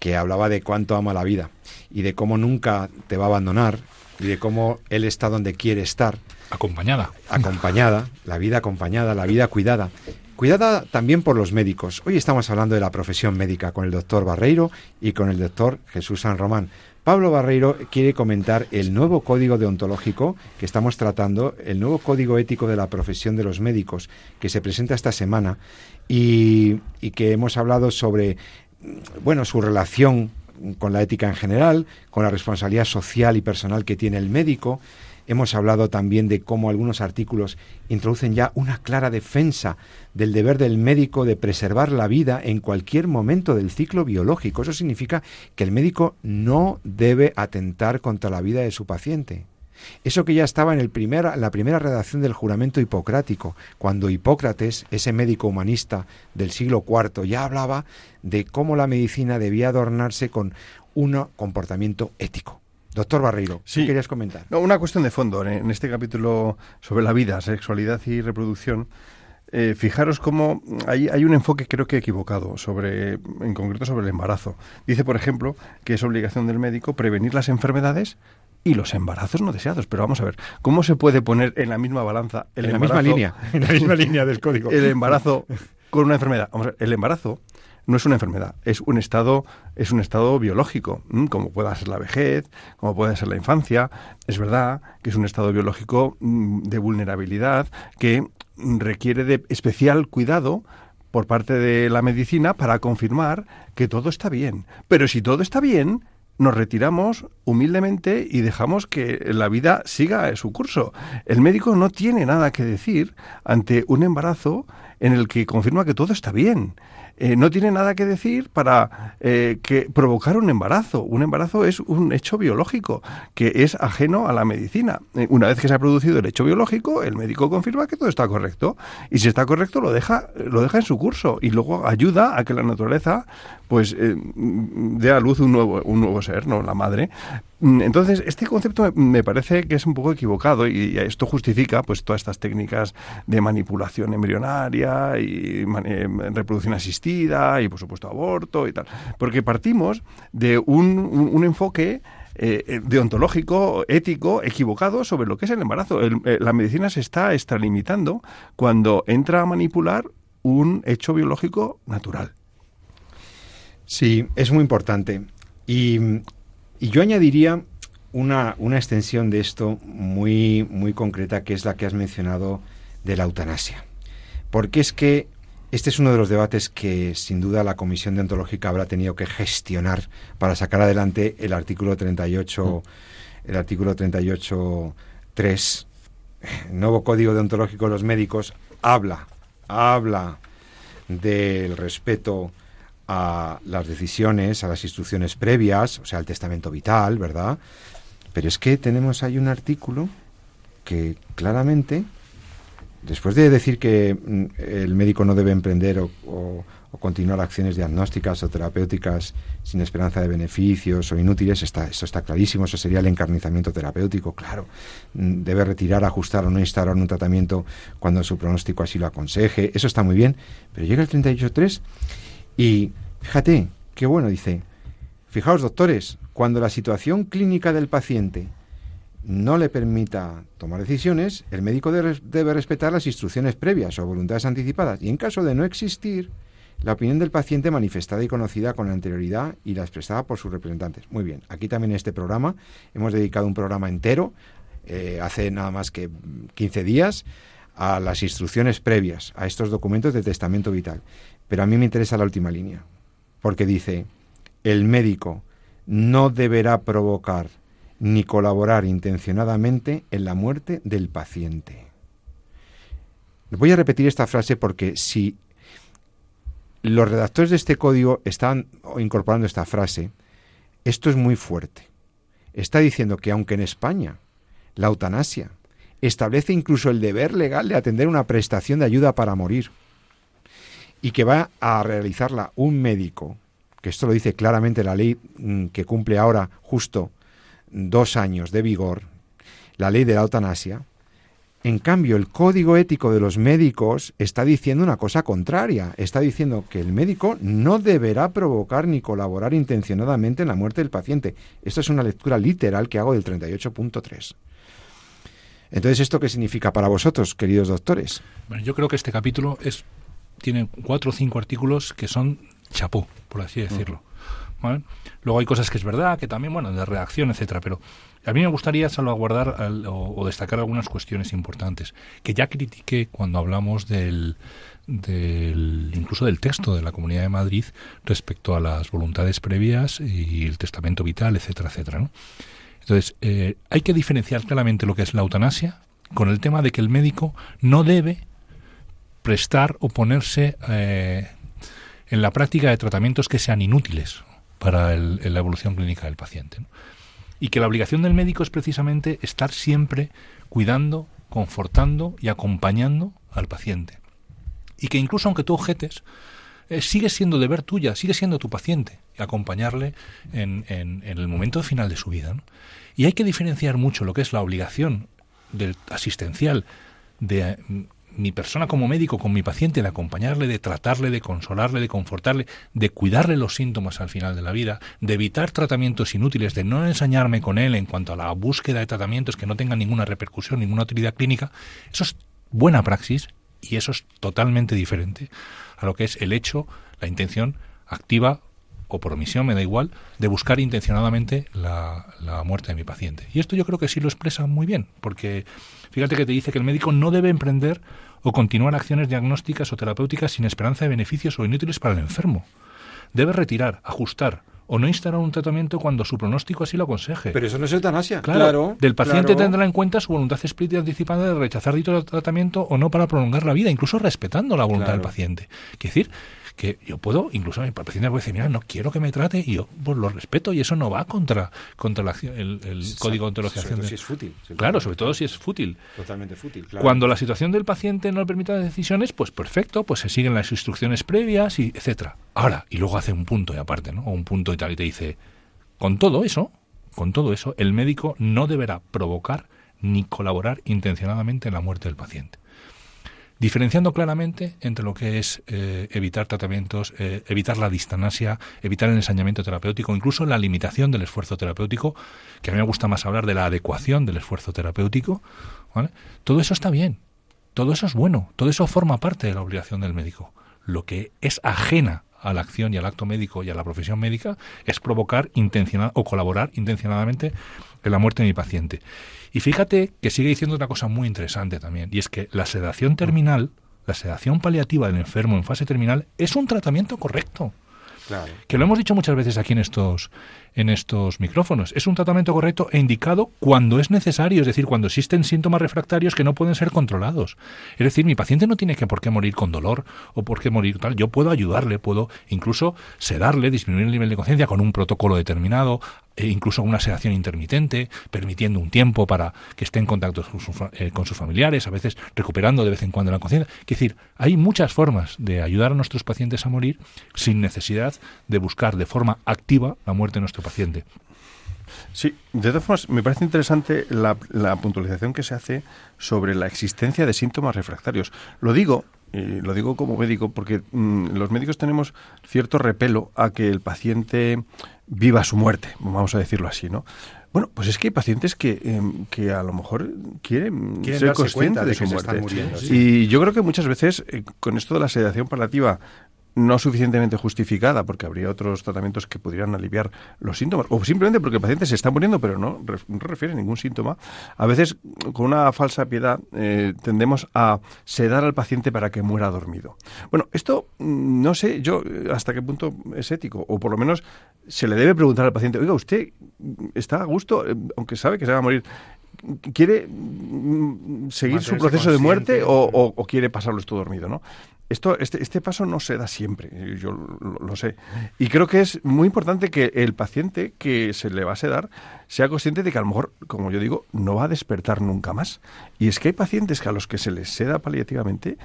que hablaba de cuánto ama la vida y de cómo nunca te va a abandonar y de cómo él está donde quiere estar. Acompañada. Acompañada, la vida acompañada, la vida cuidada. Cuidada también por los médicos. Hoy estamos hablando de la profesión médica con el doctor Barreiro y con el doctor Jesús San Román. Pablo Barreiro quiere comentar el nuevo código deontológico que estamos tratando, el nuevo código ético de la profesión de los médicos que se presenta esta semana y, que hemos hablado sobre bueno, su relación con la ética en general, con la responsabilidad social y personal que tiene el médico. Hemos hablado también de cómo algunos artículos introducen ya una clara defensa del deber del médico de preservar la vida en cualquier momento del ciclo biológico. Eso significa que el médico no debe atentar contra la vida de su paciente. Eso que ya estaba en, el en la primera redacción del juramento hipocrático, cuando Hipócrates, ese médico humanista del siglo IV, ya hablaba de cómo la medicina debía adornarse con un comportamiento ético. Doctor Barreiro, ¿qué querías comentar? una cuestión de fondo en este capítulo sobre la vida, sexualidad y reproducción. Eh, fijaros cómo hay, hay, un enfoque creo que equivocado sobre, en concreto sobre el embarazo. Dice, por ejemplo, que es obligación del médico prevenir las enfermedades y los embarazos no deseados. Pero vamos a ver, ¿cómo se puede poner en la misma balanza el en la misma línea, en la misma línea del código, el embarazo con una enfermedad? Vamos a ver, el embarazo no es una enfermedad, es un estado, es un estado biológico, como pueda ser la vejez, como puede ser la infancia. Es verdad que es un estado biológico de vulnerabilidad que requiere de especial cuidado por parte de la medicina para confirmar que todo está bien. Pero si todo está bien, nos retiramos humildemente y dejamos que la vida siga su curso. El médico no tiene nada que decir ante un embarazo en el que confirma que todo está bien. Eh, no tiene nada que decir para eh, que provocar un embarazo. Un embarazo es un hecho biológico que es ajeno a la medicina. Eh, una vez que se ha producido el hecho biológico, el médico confirma que todo está correcto y si está correcto lo deja lo deja en su curso y luego ayuda a que la naturaleza pues dé a luz un nuevo un nuevo ser, no la madre, Mm, entonces, este concepto me parece que es un poco equivocado y esto justifica pues todas estas técnicas de manipulación embrionaria y eh, reproducción asistida y por supuesto aborto y tal, porque partimos de un, enfoque eh, deontológico, ético, equivocado sobre lo que es el embarazo. Eh, la medicina se está extralimitando cuando entra a manipular un hecho biológico natural. Sí, es muy importante. Y y yo añadiría una, una extensión de esto muy, muy concreta, que es la que has mencionado de la eutanasia. Porque es que este es uno de los debates que sin duda la Comisión Deontológica habrá tenido que gestionar para sacar adelante el artículo 38, mm. el artículo 38.3, nuevo código deontológico de los médicos, habla, habla del respeto a las decisiones, a las instrucciones previas, o sea, al testamento vital, ¿verdad? Pero es que tenemos ahí un artículo que claramente, después de decir que mm, el médico no debe emprender o, continuar acciones diagnósticas o terapéuticas sin esperanza de beneficios o inútiles, está, eso está clarísimo, eso sería el encarnizamiento terapéutico, claro. Mm, debe retirar, ajustar o no instaurar un tratamiento cuando su pronóstico así lo aconseje, eso está muy bien, pero llega el 38.3 y fíjate, qué bueno, dice, fijaos doctores, cuando la situación clínica del paciente no le permita tomar decisiones, el médico debe, respetar las instrucciones previas o voluntades anticipadas y en caso de no existir, la opinión del paciente manifestada y conocida con anterioridad y la expresada por sus representantes. Muy bien, aquí también en este programa hemos dedicado un programa entero, eh, hace nada más que 15 días, a las instrucciones previas, a estos documentos de testamento vital. Pero a mí me interesa la última línea, porque dice, el médico no deberá provocar ni colaborar intencionadamente en la muerte del paciente. Voy a repetir esta frase porque si los redactores de este código están incorporando esta frase, esto es muy fuerte. Está diciendo que aunque en España la eutanasia establece incluso el deber legal de atender una prestación de ayuda para morir, y que va a realizarla un médico, que esto lo dice claramente la ley mm, que cumple ahora justo dos años de vigor, la ley de la eutanasia, en cambio, el código ético de los médicos está diciendo una cosa contraria. Está diciendo que el médico no deberá provocar ni colaborar intencionadamente en la muerte del paciente. Esto es una lectura literal que hago del 38.3. Entonces, ¿esto qué significa para vosotros, queridos doctores? Bueno, yo creo que este capítulo es tiene cuatro o cinco artículos que son chapó, por así decirlo. Luego hay cosas que es verdad, que también, bueno, de reacción, etcétera, pero a mí me gustaría salvaguardar o, destacar algunas cuestiones importantes que ya critiqué cuando hablamos del, del, incluso del texto de la Comunidad de Madrid respecto a las voluntades previas y el testamento vital, etcétera, etcétera. Entonces, eh, hay que diferenciar claramente lo que es la eutanasia con el tema de que el médico no debe prestar o ponerse eh, en la práctica de tratamientos que sean inútiles para la evolución clínica del paciente y que la obligación del médico es precisamente estar siempre cuidando, confortando y acompañando al paciente. Y que incluso aunque tú objetes, eh, sigue siendo deber tuya, sigue siendo tu paciente, acompañarle en, en, el momento final de su vida. Y hay que diferenciar mucho lo que es la obligación del asistencial de mi persona como médico con mi paciente, de acompañarle, de tratarle, de consolarle, de confortarle, de cuidarle los síntomas al final de la vida, de evitar tratamientos inútiles, de no ensañarme con él en cuanto a la búsqueda de tratamientos que no tengan ninguna repercusión, ninguna utilidad clínica, eso es buena praxis y eso es totalmente diferente a lo que es el hecho, la intención activa o por omisión, me da igual, de buscar intencionadamente la, la muerte de mi paciente. Y esto yo creo que sí lo expresa muy bien, porque Fíjate que te dice que el médico no debe emprender o continuar acciones diagnósticas o terapéuticas sin esperanza de beneficios o inútiles para el enfermo. Debe retirar, ajustar o no instalar un tratamiento cuando su pronóstico así lo aconseje. Pero eso no es eutanasia. Claro. del paciente tendrá en cuenta su voluntad explícita y anticipada de rechazar dicho tratamiento o no para prolongar la vida, incluso respetando la voluntad del paciente. Quiere decir que yo puedo, incluso mi paciente puede decir, mira, no quiero que me trate y yo pues lo respeto y eso no va contra, contra la, el, el código ontológico. si es fútil. Claro, sobre todo si es fútil. Totalmente fútil, Cuando la situación del paciente no le permita decisiones, pues perfecto, pues se siguen las instrucciones previas y etcétera. Ahora, y luego hace un punto y aparte, ¿no? O un punto y tal y te dice, con todo eso, con todo eso, el médico no deberá provocar ni colaborar intencionadamente en la muerte del paciente diferenciando claramente entre lo que es eh, evitar tratamientos, eh, evitar la distanasia, evitar el ensañamiento terapéutico, incluso la limitación del esfuerzo terapéutico, que a mí me gusta más hablar de la adecuación del esfuerzo terapéutico. Todo eso está bien, todo eso es bueno, todo eso forma parte de la obligación del médico. Lo que es ajena a la acción y al acto médico y a la profesión médica es provocar intencional o colaborar intencionadamente en la muerte de mi paciente. Y fíjate que sigue diciendo una cosa muy interesante también, y es que la sedación terminal, la sedación paliativa del enfermo en fase terminal, es un tratamiento correcto. Que lo hemos dicho muchas veces aquí en estos, en estos micrófonos. Es un tratamiento correcto e indicado cuando es necesario, es decir, cuando existen síntomas refractarios que no pueden ser controlados. Es decir, mi paciente no tiene que por qué morir con dolor o por qué morir tal. Yo puedo ayudarle, puedo incluso sedarle, disminuir el nivel de conciencia con un protocolo determinado, e incluso una sedación intermitente, permitiendo un tiempo para que esté en contacto eh, con sus familiares, a veces recuperando de vez en cuando la conciencia. Es decir, hay muchas formas de ayudar a nuestros pacientes a morir sin necesidad de buscar de forma activa la muerte de nuestro paciente. Sí, de todas formas, me parece interesante la, puntualización que se hace sobre la existencia de síntomas refractarios. Lo digo y lo digo como médico porque mm, los médicos tenemos cierto repelo a que el paciente viva su muerte, vamos a decirlo así, ¿no? Bueno, pues es que hay pacientes que, em, que a lo mejor quieren, ser conscientes de, su muerte. Y yo creo que muchas veces, eh, con esto de la sedación palativa, no suficientemente justificada, porque habría otros tratamientos que pudieran aliviar los síntomas, o simplemente porque el paciente se está muriendo, pero no, refiere ningún síntoma, a veces con una falsa piedad eh, tendemos a sedar al paciente para que muera dormido. Bueno, esto mm, no sé yo hasta qué punto es ético, o por lo menos se le debe preguntar al paciente, oiga, ¿usted está a gusto, eh, aunque sabe que se va a morir? ¿Quiere mm, seguir su proceso de muerte o, o, quiere pasarlo esto dormido? ¿no? Esto, este, este, paso no se da siempre, yo lo, sé. Y creo que es muy importante que el paciente que se le va a sedar sea consciente de que a lo mejor, como yo digo, no va a despertar nunca más. Y es que hay pacientes que a los que se les seda paliativamente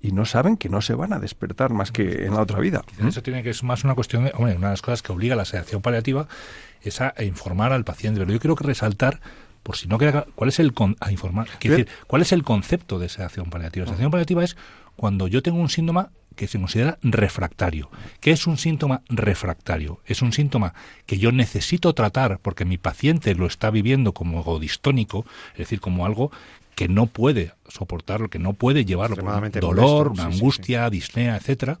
y no saben que no se van a despertar más que en la otra vida. Eso tiene que es más una cuestión de, hombre, una de las cosas que obliga a la sedación paliativa es a, informar al paciente. Pero yo quiero que resaltar por si no queda cuál es el a informar, decir, cuál es el concepto de sedación paliativa. La sedación paliativa es cuando yo tengo un síntoma que se considera refractario. ¿Qué es un síntoma refractario? Es un síntoma que yo necesito tratar porque mi paciente lo está viviendo como algo distónico, es decir, como algo que no puede soportarlo, que no puede llevarlo, dolor, una angustia, disnea, etcétera,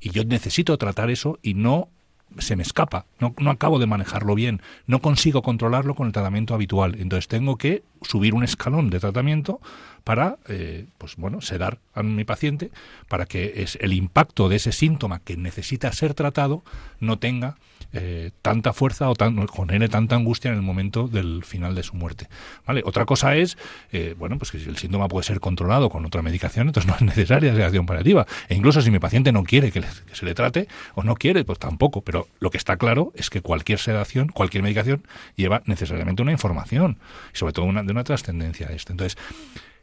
y yo necesito tratar eso y no se me escapa, no, no acabo de manejarlo bien, no consigo controlarlo con el tratamiento habitual. Entonces tengo que subir un escalón de tratamiento para, eh, pues bueno, sedar a mi paciente para que es el impacto de ese síntoma que necesita ser tratado no tenga eh, tanta fuerza o tan, genere tanta angustia en el momento del final de su muerte. ¿Vale? Otra cosa es, eh, bueno, pues que si el síntoma puede ser controlado con otra medicación, entonces no es necesaria sedación paliativa. E incluso si mi paciente no quiere que, que se le trate o no quiere, pues tampoco. Pero lo que está claro es que cualquier sedación, cualquier medicación lleva necesariamente una información y sobre todo una, de una trascendencia a esto. Entonces,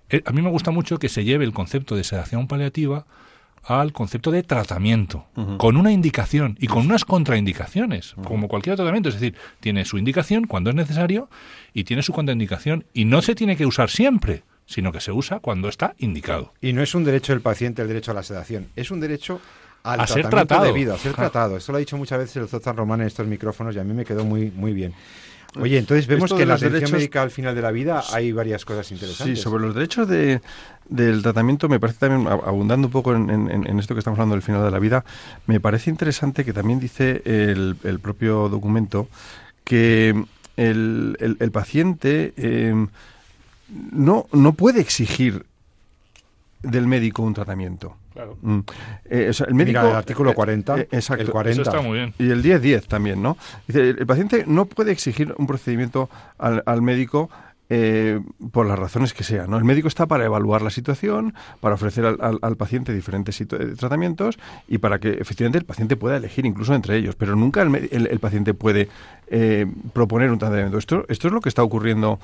eh, a mí me gusta mucho que se lleve el concepto de sedación paliativa al concepto de tratamiento, con una indicación y con unas contraindicaciones, como cualquier tratamiento. Es decir, tiene su indicación cuando es necesario y tiene su contraindicación y no se tiene que usar siempre, sino que se usa cuando está indicado. Y no es un derecho del paciente el derecho a la sedación, es un derecho al a ser tratado. debido, a ser tratado. Esto lo ha dicho muchas veces el doctor Román en estos micrófonos y a mí me quedó muy, muy bien. Oye, entonces vemos que en la atención médica al final de la vida hay varias cosas interesantes. Sí, sobre los derechos de, del tratamiento, me parece también, abundando un poco en, esto que estamos hablando del final de la vida, me parece interesante que también dice el, propio documento que el, el, paciente eh, no, no puede exigir del médico un tratamiento. Claro. Mm. Eh, el médico, el artículo 40. Eh, exacto. El 40. Eso está muy bien. Y el 10-10 también, ¿no? Dice, el, paciente no puede exigir un procedimiento al, al médico eh, por las razones que sean. ¿no? El médico está para evaluar la situación, para ofrecer al, al, paciente diferentes tratamientos y para que efectivamente el paciente pueda elegir incluso entre ellos. Pero nunca el, el, paciente puede eh, proponer un tratamiento. Esto, esto es lo que está ocurriendo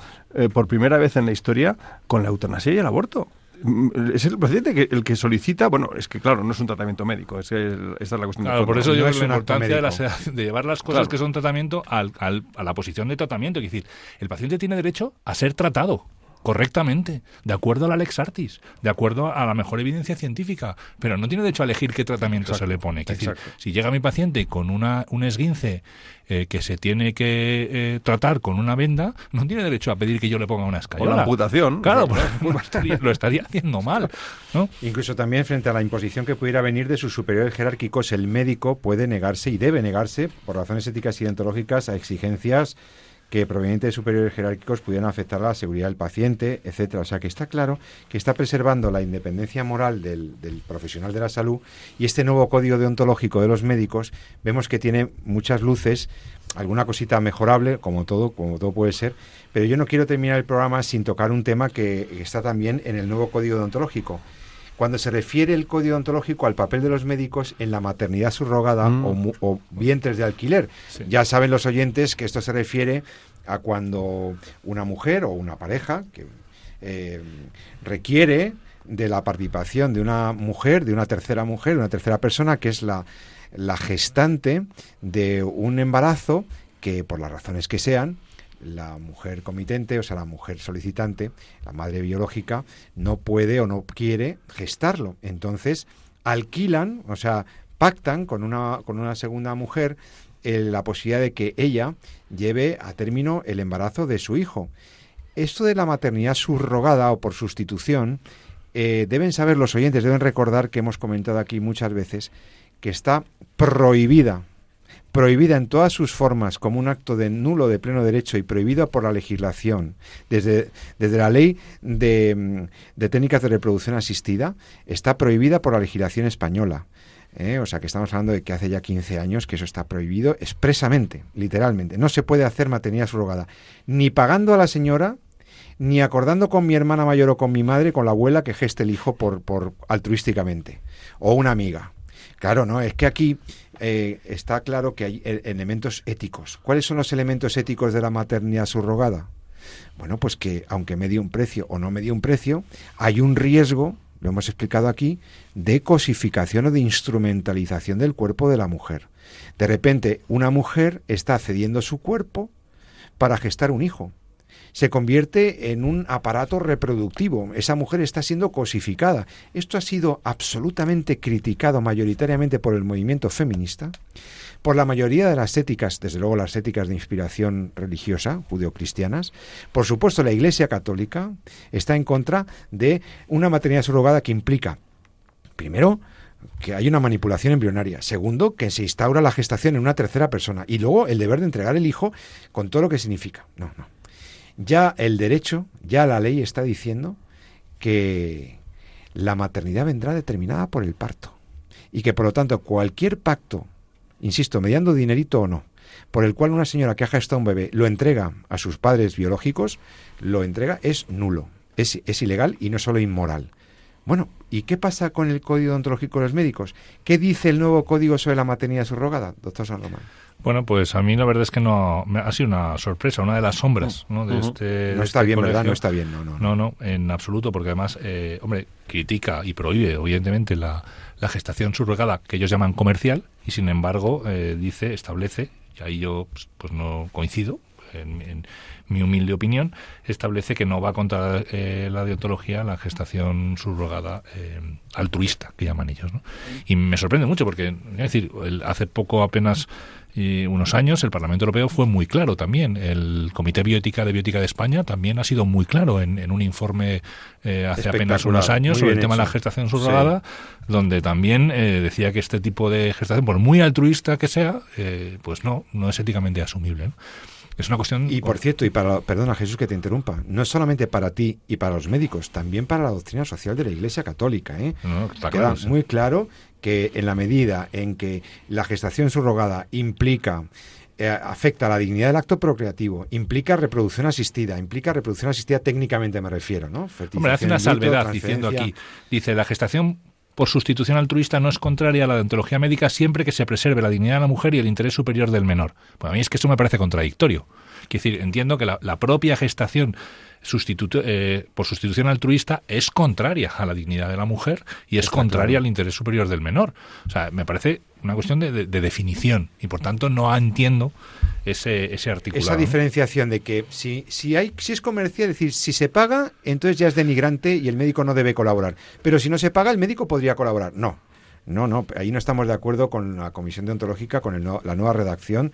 por primera vez en la historia con la eutanasia y el aborto es el paciente que, el que solicita, bueno, es que claro, no es un tratamiento médico, es esta es la cuestión. Claro, por eso yo es la importancia de, llevar las cosas que son tratamiento al, a la posición de tratamiento, es decir, el paciente tiene derecho a ser tratado correctamente, de acuerdo a la Lex Artis, de acuerdo a la mejor evidencia científica, pero no tiene derecho a elegir qué tratamiento se le pone. Es decir, si llega mi paciente con una, un esguince eh, que se tiene que eh, tratar con una venda, no tiene derecho a pedir que yo le ponga una escayola. O la amputación. Claro, pues, lo, estaría, haciendo mal. ¿no? Incluso también frente a la imposición que pudiera venir de sus superiores jerárquicos, el médico puede negarse y debe negarse, por razones éticas y deontológicas, a exigencias que provenientes de superiores jerárquicos pudieran afectar a la seguridad del paciente, etcétera. O sea que está claro que está preservando la independencia moral del, del, profesional de la salud y este nuevo código deontológico de los médicos vemos que tiene muchas luces, alguna cosita mejorable, como todo, como todo puede ser, pero yo no quiero terminar el programa sin tocar un tema que está también en el nuevo código deontológico cuando se refiere el código ontológico al papel de los médicos en la maternidad subrogada mm. o, vientres de alquiler. Ya saben los oyentes que esto se refiere a cuando una mujer o una pareja que eh, requiere de la participación de una mujer, de una tercera mujer, una tercera persona, que es la, la gestante de un embarazo que, por las razones que sean, la mujer comitente, o sea, la mujer solicitante, la madre biológica, no puede o no quiere gestarlo. Entonces, alquilan, o sea, pactan con una, con una segunda mujer eh, la posibilidad de que ella lleve a término el embarazo de su hijo. Esto de la maternidad subrogada o por sustitución, eh, deben saber los oyentes, deben recordar que hemos comentado aquí muchas veces que está prohibida prohibida en todas sus formas como un acto de nulo de pleno derecho y prohibida por la legislación, desde, desde la ley de, mm, de técnicas de reproducción asistida, está prohibida por la legislación española. ¿eh? O sea que estamos hablando de que hace ya 15 años que eso está prohibido expresamente, literalmente. No se puede hacer maternidad subrogada, ni pagando a la señora, ni acordando con mi hermana mayor o con mi madre, con la abuela que geste el hijo por, por altruísticamente, o una amiga. Claro, no, es que aquí eh, está claro que hay e-, elementos éticos. ¿Cuáles son los elementos éticos de la maternidad subrogada? Bueno, pues que aunque me dé un precio o no me dé un precio, hay un riesgo lo hemos explicado aquí, de cosificación o de instrumentalización del cuerpo de la mujer. De repente, una mujer está cediendo su cuerpo para gestar un hijo. Se convierte en un aparato reproductivo. Esa mujer está siendo cosificada. Esto ha sido absolutamente criticado mayoritariamente por el movimiento feminista, por la mayoría de las éticas, desde luego las éticas de inspiración religiosa, judeocristianas. Por supuesto, la Iglesia Católica está en contra de una maternidad subrogada que implica, primero, que hay una manipulación embrionaria. Segundo, que se instaura la gestación en una tercera persona. Y luego el deber de entregar el hijo con todo lo que significa. No, no. Ya el derecho, ya la ley está diciendo que la maternidad vendrá determinada por el parto. Y que por lo tanto cualquier pacto, insisto, mediando dinerito o no, por el cual una señora que ha gestado un bebé lo entrega a sus padres biológicos, lo entrega, es nulo, es, es ilegal y no solo inmoral. Bueno, ¿y qué pasa con el código ontológico de los médicos? ¿Qué dice el nuevo código sobre la maternidad subrogada, doctor San Román? Bueno, pues a mí la verdad es que no ha sido una sorpresa, una de las sombras ¿no? de este. No está este bien, ¿verdad? No está bien, no, no. No, no, en absoluto, porque además, eh, hombre, critica y prohíbe, evidentemente, la, la, gestación subrogada que ellos llaman comercial y, sin embargo, eh, dice, establece, y ahí yo pues, pues no coincido, en, mi humilde opinión, establece que no va contra eh, la deontología la gestación subrogada eh, altruista, que llaman ellos. ¿no? Y me sorprende mucho porque, es decir, hace poco apenas y unos años el Parlamento Europeo fue muy claro también. El Comité Bioética de Bioética de España también ha sido muy claro en, un informe eh, hace apenas unos años sobre el tema de la gestación subrogada, donde también eh, decía que este tipo de gestación, por muy altruista que sea, eh, pues no, no es éticamente asumible. Es una cuestión. Y por cierto, y para, perdona Jesús que te interrumpa, no es solamente para ti y para los médicos, también para la doctrina social de la Iglesia Católica. ¿eh? Queda muy claro que en la medida en que la gestación subrogada implica eh, afecta a la dignidad del acto procreativo, implica reproducción asistida, implica reproducción asistida técnicamente me refiero, ¿no? Hombre, hace una salvedad diciendo aquí, dice la gestación por sustitución altruista no es contraria a la deontología médica siempre que se preserve la dignidad de la mujer y el interés superior del menor. Pues a mí es que eso me parece contradictorio. Quiero decir, entiendo que la, propia gestación eh, por sustitución altruista es contraria a la dignidad de la mujer y es contraria al interés superior del menor. O sea, me parece una cuestión de, definición y por tanto no entiendo ese, ese artículo. Esa diferenciación de que si, si, hay, si es comercial, es decir, si se paga, entonces ya es denigrante y el médico no debe colaborar. Pero si no se paga, el médico podría colaborar. No. No, no, ahí no estamos de acuerdo con la Comisión Deontológica, con la nueva redacción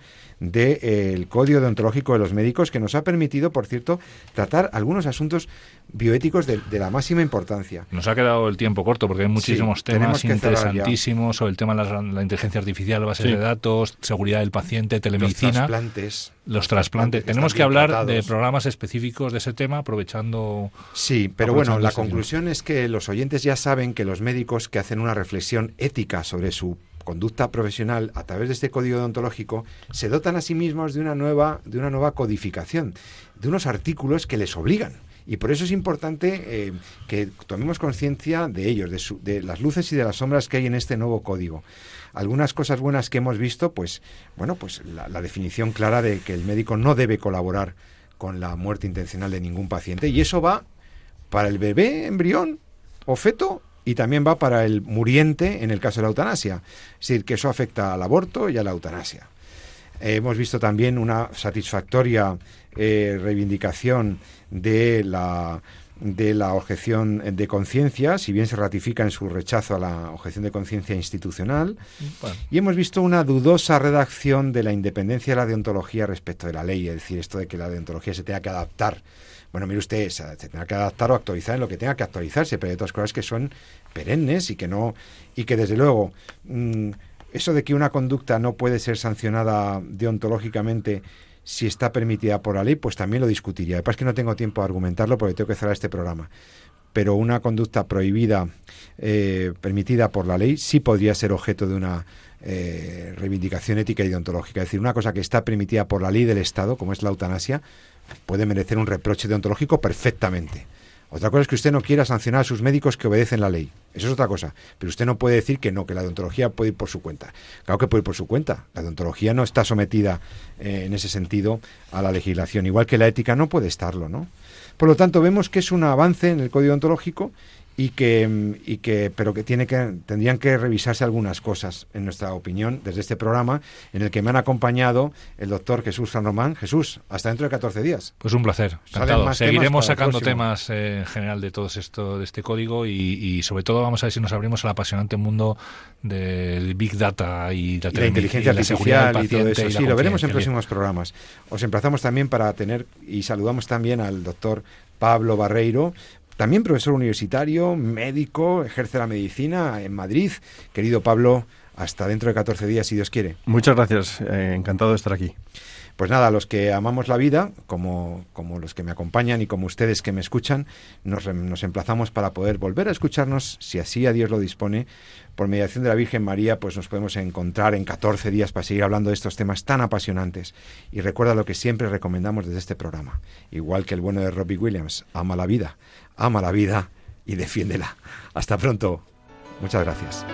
del eh, Código Deontológico de los Médicos, que nos ha permitido, por cierto, tratar algunos asuntos bioéticos de, la máxima importancia. Nos ha quedado el tiempo corto porque hay muchísimos temas interesantísimos sobre el tema de la, inteligencia artificial, bases de datos, seguridad del paciente, telemedicina. Los trasplantes. Los trasplantes. Tenemos que hablar de programas específicos de ese tema, aprovechando. Sí, pero bueno, la conclusión es que los oyentes ya saben que los médicos que hacen una reflexión ética sobre su conducta profesional a través de este código deontológico se dotan a sí mismos de una nueva de una nueva codificación, de unos artículos que les obligan y por eso es importante eh, que tomemos conciencia de ellos, de, las luces y de las sombras que hay en este nuevo código. Algunas cosas buenas que hemos visto, pues, bueno, pues la, definición clara de que el médico no debe colaborar con la muerte intencional de ningún paciente. Y eso va para el bebé, embrión o feto y también va para el muriente en el caso de la eutanasia. Es decir, que eso afecta al aborto y a la eutanasia. hemos visto también una satisfactoria eh, reivindicación de la de la objeción de conciencia, si bien se ratifica en su rechazo a la objeción de conciencia institucional. Y hemos visto una dudosa redacción de la independencia de la deontología respecto de la ley, es decir, esto de que la deontología se tenga que adaptar. Bueno, mire usted, se tenga que adaptar o actualizar en lo que tenga que actualizarse, pero hay otras cosas que son perennes y que no, y que desde luego, mm, eso de que una conducta no puede ser sancionada deontológicamente si está permitida por la ley, pues también lo discutiría. Lo que es que no tengo tiempo de argumentarlo porque tengo que cerrar este programa. Pero una conducta prohibida, eh, permitida por la ley, sí podría ser objeto de una eh, reivindicación ética y deontológica. Es decir, una cosa que está permitida por la ley del Estado, como es la eutanasia, puede merecer un reproche deontológico perfectamente. Otra cosa es que usted no quiera sancionar a sus médicos que obedecen la ley. Eso es otra cosa. Pero usted no puede decir que no, que la odontología puede ir por su cuenta. Claro que puede ir por su cuenta. La odontología no está sometida eh, en ese sentido a la legislación, igual que la ética no puede estarlo, ¿no? Por lo tanto, vemos que es un avance en el código ontológico y que, y que pero que tiene que tendrían que revisarse algunas cosas en nuestra opinión desde este programa en el que me han acompañado el doctor Jesús San Román. Jesús hasta dentro de 14 días. Pues un placer seguiremos sacando temas eh, en general de todo esto de este código y, sobre todo vamos a ver si nos abrimos al apasionante mundo del big data y la, inteligencia artificial y todo eso. sí lo veremos en próximos programas. Os emplazamos también para tener y saludamos también al doctor Pablo Barreiro también profesor universitario, médico, ejerce la medicina en Madrid. Querido Pablo, hasta dentro de 14 días, si Dios quiere. Muchas gracias, eh, encantado de estar aquí. Pues nada, los que amamos la vida, como, como los que me acompañan y como ustedes que me escuchan, nos, nos emplazamos para poder volver a escucharnos, si así a Dios lo dispone, por mediación de la Virgen María, pues nos podemos encontrar en 14 días para seguir hablando de estos temas tan apasionantes. Y recuerda lo que siempre recomendamos desde este programa, igual que el bueno de Robbie Williams, ama la vida, ama la vida y defiéndela. Hasta pronto. Muchas gracias.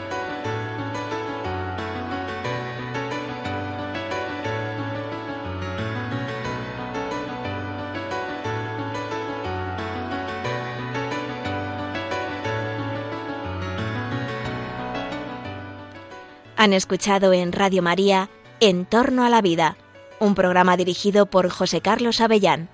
Han escuchado en Radio María En torno a la vida, un programa dirigido por José Carlos Avellán.